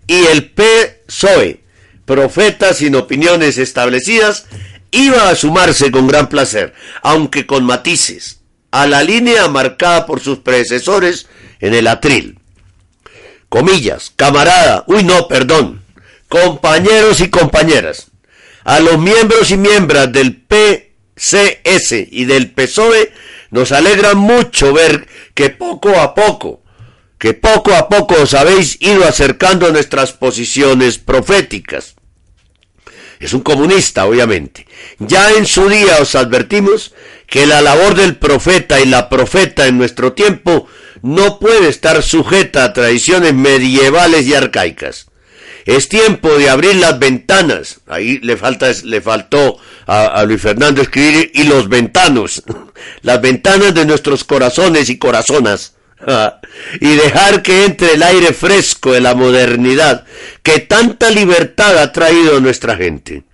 Y el PSOE, profetas sin opiniones establecidas, iba a sumarse con gran placer, aunque con matices, a la línea marcada por sus predecesores en el atril. Comillas, camarada, uy no, perdón, compañeros y compañeras, a los miembros y miembros del PCS y del PSOE, nos alegra mucho ver que poco a poco, que poco a poco os habéis ido acercando a nuestras posiciones proféticas. Es un comunista, obviamente. Ya en su día os advertimos que la labor del profeta y la profeta en nuestro tiempo no puede estar sujeta a tradiciones medievales y arcaicas. Es tiempo de abrir las ventanas. Ahí le falta, le faltó a, Luis Fernando escribir y los ventanos. Las ventanas de nuestros corazones y corazonas. y dejar que entre el aire fresco de la modernidad que tanta libertad ha traído a nuestra gente.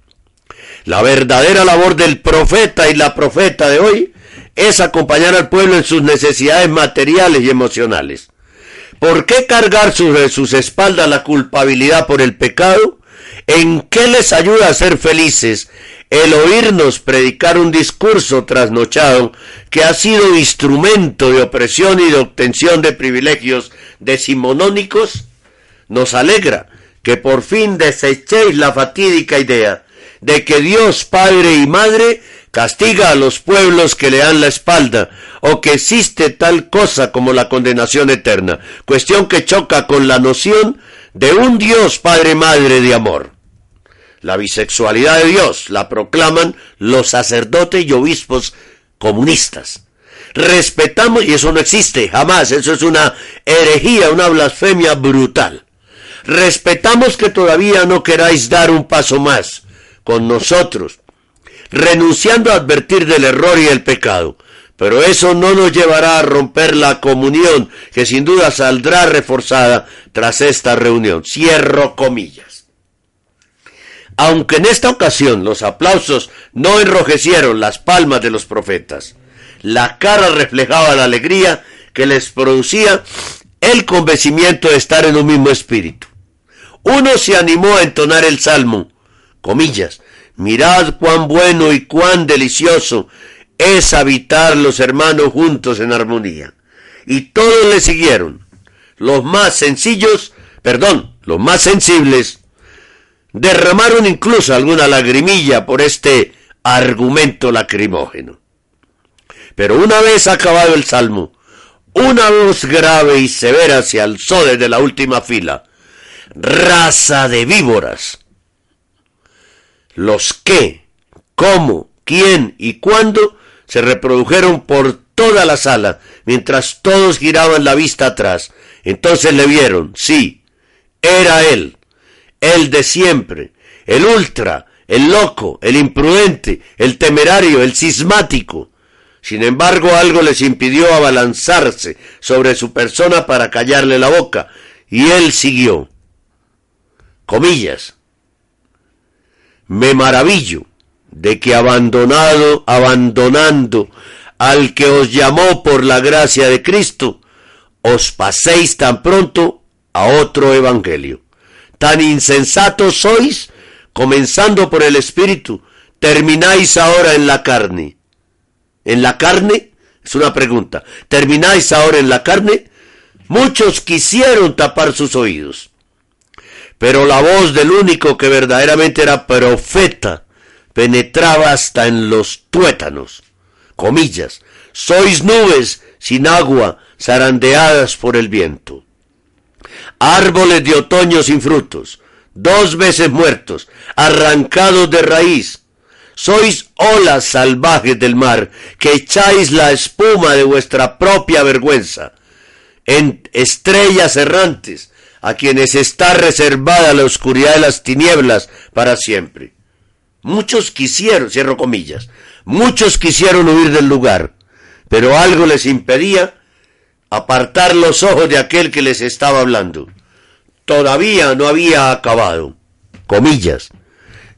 La verdadera labor del profeta y la profeta de hoy es acompañar al pueblo en sus necesidades materiales y emocionales ¿Por qué cargar sobre sus espaldas la culpabilidad por el pecado? ¿En qué les ayuda a ser felices el oírnos predicar un discurso trasnochado que ha sido instrumento de opresión y de obtención de privilegios decimonónicos? Nos alegra que por fin desechéis la fatídica idea de que Dios Padre y Madre castiga a los pueblos que le dan la espalda, o que existe tal cosa como la condenación eterna, cuestión que choca con la noción de un Dios Padre Madre de amor. La bisexualidad de Dios la proclaman los sacerdotes y obispos comunistas. Respetamos, y eso no existe jamás, eso es una herejía, una blasfemia brutal. Respetamos que todavía no queráis dar un paso más con nosotros, renunciando a advertir del error y el pecado. Pero eso no nos llevará a romper la comunión, que sin duda saldrá reforzada tras esta reunión. Cierro comillas. Aunque en esta ocasión los aplausos no enrojecieron las palmas de los profetas, la cara reflejaba la alegría que les producía el convencimiento de estar en un mismo espíritu. Uno se animó a entonar el salmo, comillas, Mirad cuán bueno y cuán delicioso es habitar los hermanos juntos en armonía. Y todos le siguieron. Los más sencillos, perdón, los más sensibles, derramaron incluso alguna lagrimilla por este argumento lacrimógeno. Pero una vez acabado el salmo, una voz grave y severa se alzó desde la última fila. Raza de víboras. Los qué, cómo, quién y cuándo se reprodujeron por toda la sala, mientras todos giraban la vista atrás. Entonces le vieron, sí, era él, el de siempre, el ultra, el loco, el imprudente, el temerario, el cismático. Sin embargo, algo les impidió abalanzarse sobre su persona para callarle la boca, y él siguió. Comillas. Me maravillo de que abandonado, abandonando al que os llamó por la gracia de Cristo, os paséis tan pronto a otro evangelio. Tan insensatos sois, comenzando por el Espíritu, termináis ahora en la carne. ¿En la carne? Es una pregunta. ¿Termináis ahora en la carne? Muchos quisieron tapar sus oídos. Pero la voz del único que verdaderamente era profeta penetraba hasta en los tuétanos. Comillas. Sois nubes sin agua, zarandeadas por el viento. Árboles de otoño sin frutos, dos veces muertos, arrancados de raíz. Sois olas salvajes del mar, que echáis la espuma de vuestra propia vergüenza. En estrellas errantes, a quienes está reservada la oscuridad de las tinieblas para siempre. Muchos quisieron, cierro comillas, muchos quisieron huir del lugar, pero algo les impedía apartar los ojos de aquel que les estaba hablando. Todavía no había acabado. Comillas.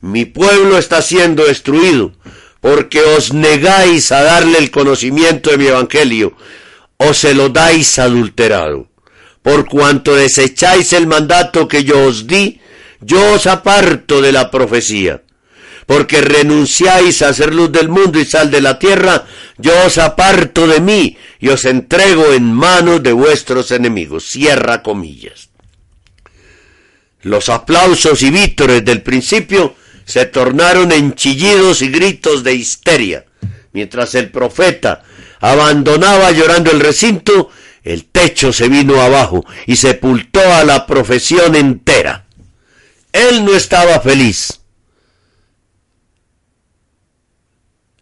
Mi pueblo está siendo destruido porque os negáis a darle el conocimiento de mi evangelio o se lo dais adulterado. Por cuanto desecháis el mandato que yo os di, yo os aparto de la profecía porque renunciáis a ser luz del mundo y sal de la tierra, yo os aparto de mí y os entrego en manos de vuestros enemigos. Cierra comillas. Los aplausos y vítores del principio se tornaron en chillidos y gritos de histeria. Mientras el profeta abandonaba llorando el recinto, el techo se vino abajo y sepultó a la profesión entera. Él no estaba feliz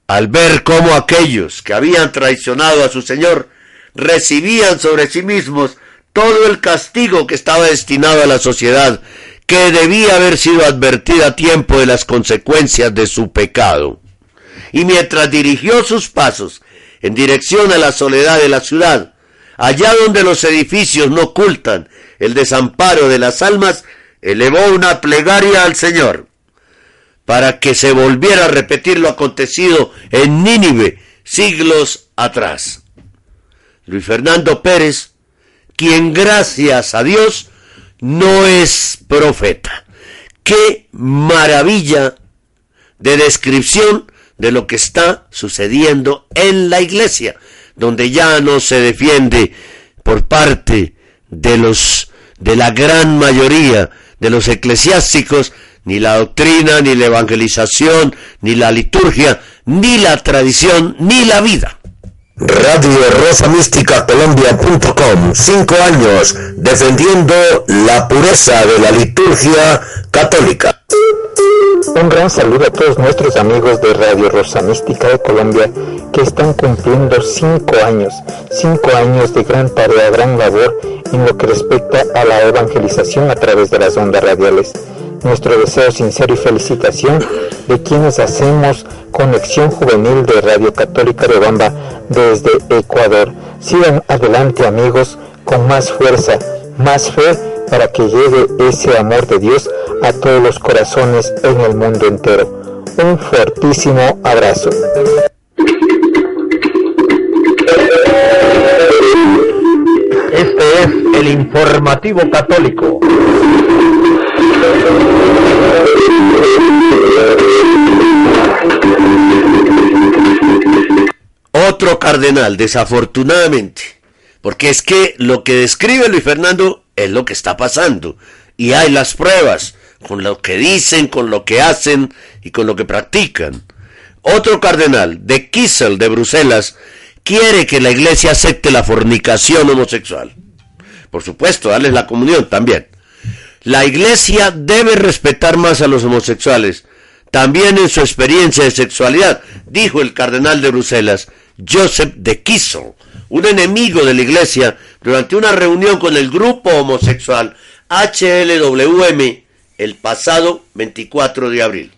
al ver cómo aquellos que habían traicionado a su Señor recibían sobre sí mismos todo el castigo que estaba destinado a la sociedad, que debía haber sido advertida a tiempo de las consecuencias de su pecado. Y mientras dirigió sus pasos en dirección a la soledad de la ciudad, allá donde los edificios no ocultan el desamparo de las almas, elevó una plegaria al Señor para que se volviera a repetir lo acontecido en Nínive siglos atrás. Luis Fernando Pérez, quien gracias a Dios no es profeta. Qué maravilla de descripción de lo que está sucediendo en la iglesia, donde ya no se defiende por parte de los de la gran mayoría de los eclesiásticos ni la doctrina, ni la evangelización, ni la liturgia, ni la tradición, ni la vida. Radio Rosa Mística Colombia.com, cinco años defendiendo la pureza de la liturgia católica. Un gran saludo a todos nuestros amigos de Radio Rosa Mística de Colombia que están cumpliendo cinco años, cinco años de gran tarea, gran labor en lo que respecta a la evangelización a través de las ondas radiales nuestro deseo sincero y felicitación de quienes hacemos conexión juvenil de Radio Católica de Bamba desde Ecuador. Sigan adelante amigos con más fuerza, más fe para que llegue ese amor de Dios a todos los corazones en el mundo entero. Un fuertísimo abrazo. Este es el informativo católico. Otro cardenal, desafortunadamente, porque es que lo que describe Luis Fernando es lo que está pasando. Y hay las pruebas, con lo que dicen, con lo que hacen y con lo que practican. Otro cardenal, de Kissel, de Bruselas, quiere que la iglesia acepte la fornicación homosexual. Por supuesto, darles la comunión también. La iglesia debe respetar más a los homosexuales, también en su experiencia de sexualidad, dijo el cardenal de Bruselas, Joseph de Kissel, un enemigo de la iglesia, durante una reunión con el grupo homosexual HLWM el pasado 24 de abril.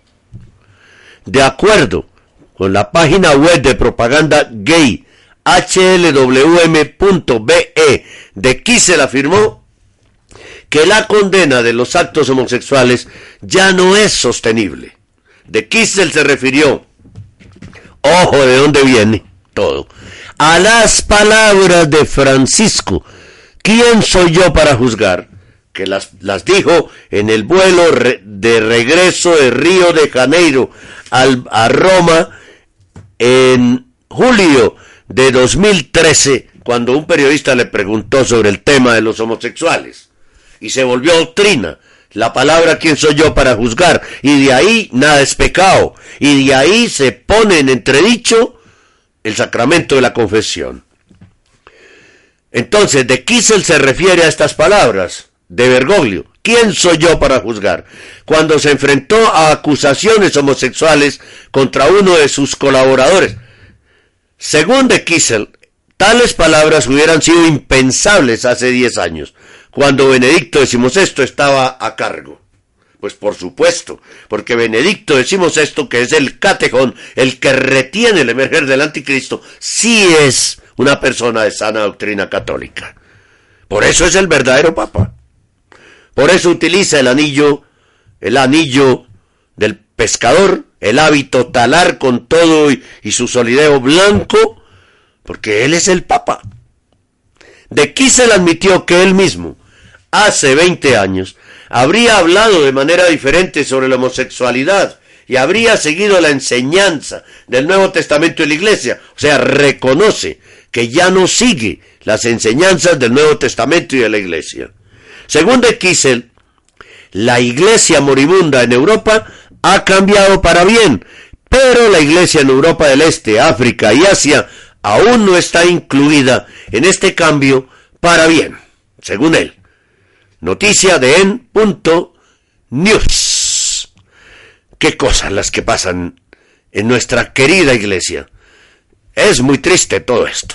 De acuerdo con la página web de propaganda gay hlwm.be de Kissel afirmó que la condena de los actos homosexuales ya no es sostenible. De Kissel se refirió, ojo de dónde viene todo, a las palabras de Francisco, ¿quién soy yo para juzgar? Que las, las dijo en el vuelo de regreso de Río de Janeiro al, a Roma en julio de 2013, cuando un periodista le preguntó sobre el tema de los homosexuales. Y se volvió doctrina. La palabra quién soy yo para juzgar. Y de ahí nada es pecado. Y de ahí se pone en entredicho el sacramento de la confesión. Entonces, de Kissel se refiere a estas palabras de Bergoglio. ¿Quién soy yo para juzgar? Cuando se enfrentó a acusaciones homosexuales contra uno de sus colaboradores. Según de Kissel, tales palabras hubieran sido impensables hace 10 años, cuando Benedicto XVI estaba a cargo. Pues por supuesto, porque Benedicto XVI, que es el catejón, el que retiene el emerger del anticristo, sí es una persona de sana doctrina católica. Por eso es el verdadero papa. Por eso utiliza el anillo, el anillo del pescador, el hábito talar con todo y, su solideo blanco, porque él es el papa. De Kissel admitió que él mismo, hace 20 años, habría hablado de manera diferente sobre la homosexualidad y habría seguido la enseñanza del Nuevo Testamento de la Iglesia. O sea, reconoce que ya no sigue las enseñanzas del Nuevo Testamento y de la Iglesia. Según de Kissel, la Iglesia moribunda en Europa ha cambiado para bien, pero la Iglesia en Europa del Este, África y Asia aún no está incluida en este cambio para bien, según él. Noticia de en.news. Qué cosas las que pasan en nuestra querida iglesia. Es muy triste todo esto.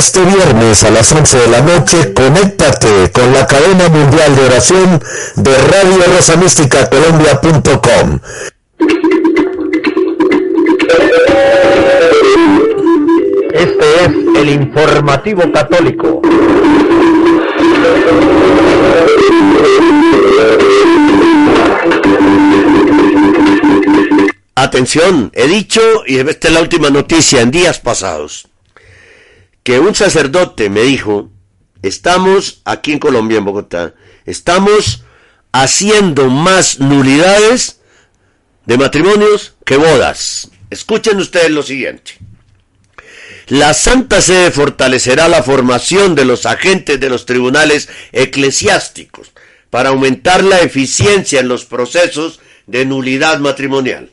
este viernes a las 11 de la noche, conéctate con la cadena mundial de oración de Radio Rosa Mística Colombia.com. Este es el informativo católico. Atención, he dicho, y esta es la última noticia en días pasados que un sacerdote me dijo, estamos aquí en Colombia, en Bogotá, estamos haciendo más nulidades de matrimonios que bodas. Escuchen ustedes lo siguiente. La Santa Sede fortalecerá la formación de los agentes de los tribunales eclesiásticos para aumentar la eficiencia en los procesos de nulidad matrimonial.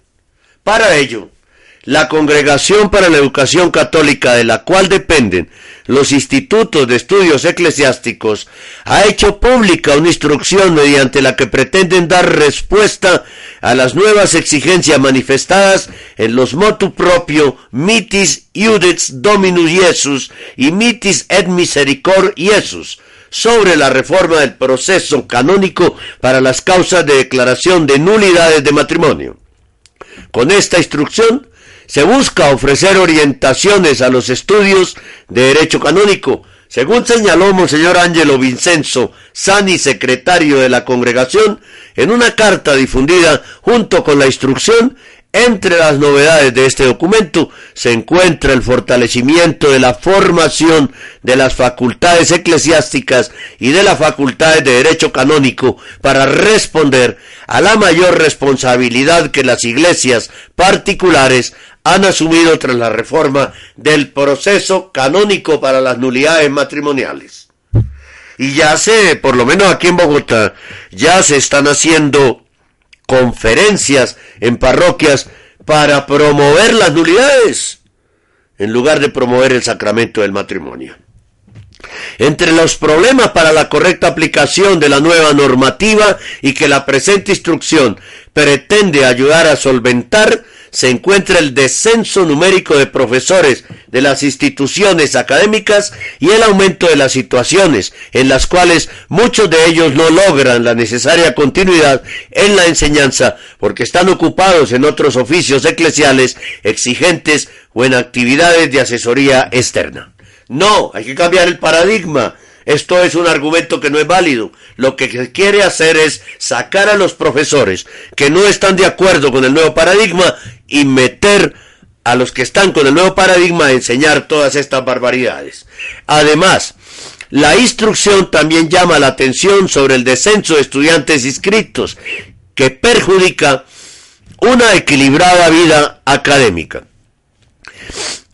Para ello, la Congregación para la Educación Católica de la cual dependen los institutos de estudios eclesiásticos ha hecho pública una instrucción mediante la que pretenden dar respuesta a las nuevas exigencias manifestadas en los motu propio Mitis Iudits Dominus Jesus y Mitis et Misericord Jesus sobre la reforma del proceso canónico para las causas de declaración de nulidades de matrimonio. Con esta instrucción, se busca ofrecer orientaciones a los estudios de derecho canónico, según señaló Monseñor Ángelo Vincenzo, Sani, secretario de la congregación, En una carta difundida junto con la instrucción, entre las novedades de este documento se encuentra el fortalecimiento de la formación de las facultades eclesiásticas y de las facultades de derecho canónico para responder a la mayor responsabilidad que las iglesias particulares han asumido tras la reforma del proceso canónico para las nulidades matrimoniales. Y ya se, por lo menos aquí en Bogotá, ya se están haciendo conferencias en parroquias para promover las nulidades en lugar de promover el sacramento del matrimonio. Entre los problemas para la correcta aplicación de la nueva normativa y que la presente instrucción pretende ayudar a solventar se encuentra el descenso numérico de profesores de las instituciones académicas y el aumento de las situaciones en las cuales muchos de ellos no logran la necesaria continuidad en la enseñanza porque están ocupados en otros oficios eclesiales exigentes o en actividades de asesoría externa. No, hay que cambiar el paradigma. Esto es un argumento que no es válido. Lo que se quiere hacer es sacar a los profesores que no están de acuerdo con el nuevo paradigma y meter a los que están con el nuevo paradigma a enseñar todas estas barbaridades. Además, la instrucción también llama la atención sobre el descenso de estudiantes inscritos, que perjudica una equilibrada vida académica.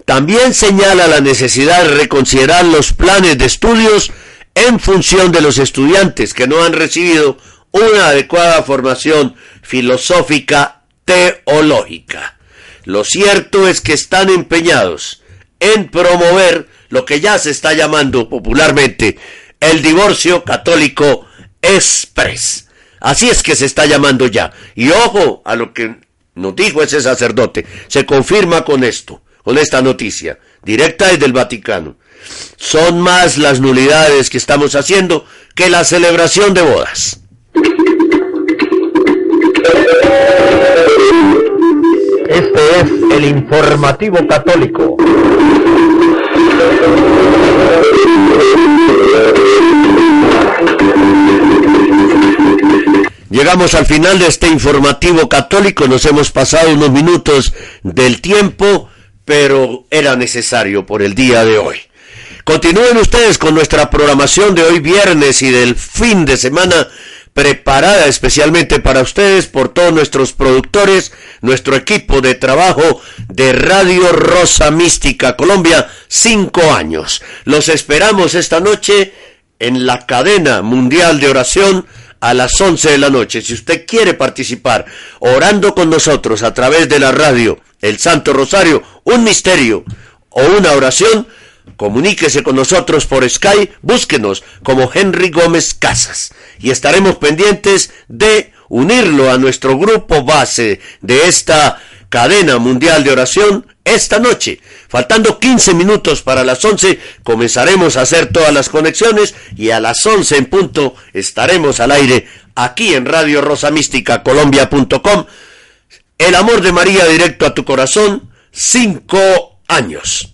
También señala la necesidad de reconsiderar los planes de estudios en función de los estudiantes que no han recibido una adecuada formación filosófica teológica. Lo cierto es que están empeñados en promover lo que ya se está llamando popularmente el divorcio católico express. Así es que se está llamando ya. Y ojo a lo que nos dijo ese sacerdote. Se confirma con esto, con esta noticia, directa desde el Vaticano. Son más las nulidades que estamos haciendo que la celebración de bodas. Este es el informativo católico. Llegamos al final de este informativo católico, nos hemos pasado unos minutos del tiempo, pero era necesario por el día de hoy. Continúen ustedes con nuestra programación de hoy viernes y del fin de semana preparada especialmente para ustedes por todos nuestros productores, nuestro equipo de trabajo de Radio Rosa Mística Colombia, cinco años. Los esperamos esta noche en la cadena mundial de oración a las once de la noche. Si usted quiere participar orando con nosotros a través de la radio, el Santo Rosario, un misterio o una oración, Comuníquese con nosotros por Sky, búsquenos como Henry Gómez Casas y estaremos pendientes de unirlo a nuestro grupo base de esta cadena mundial de oración esta noche. Faltando 15 minutos para las 11 comenzaremos a hacer todas las conexiones y a las 11 en punto estaremos al aire aquí en Radio Rosa Mística Colombia.com. El amor de María directo a tu corazón, cinco años.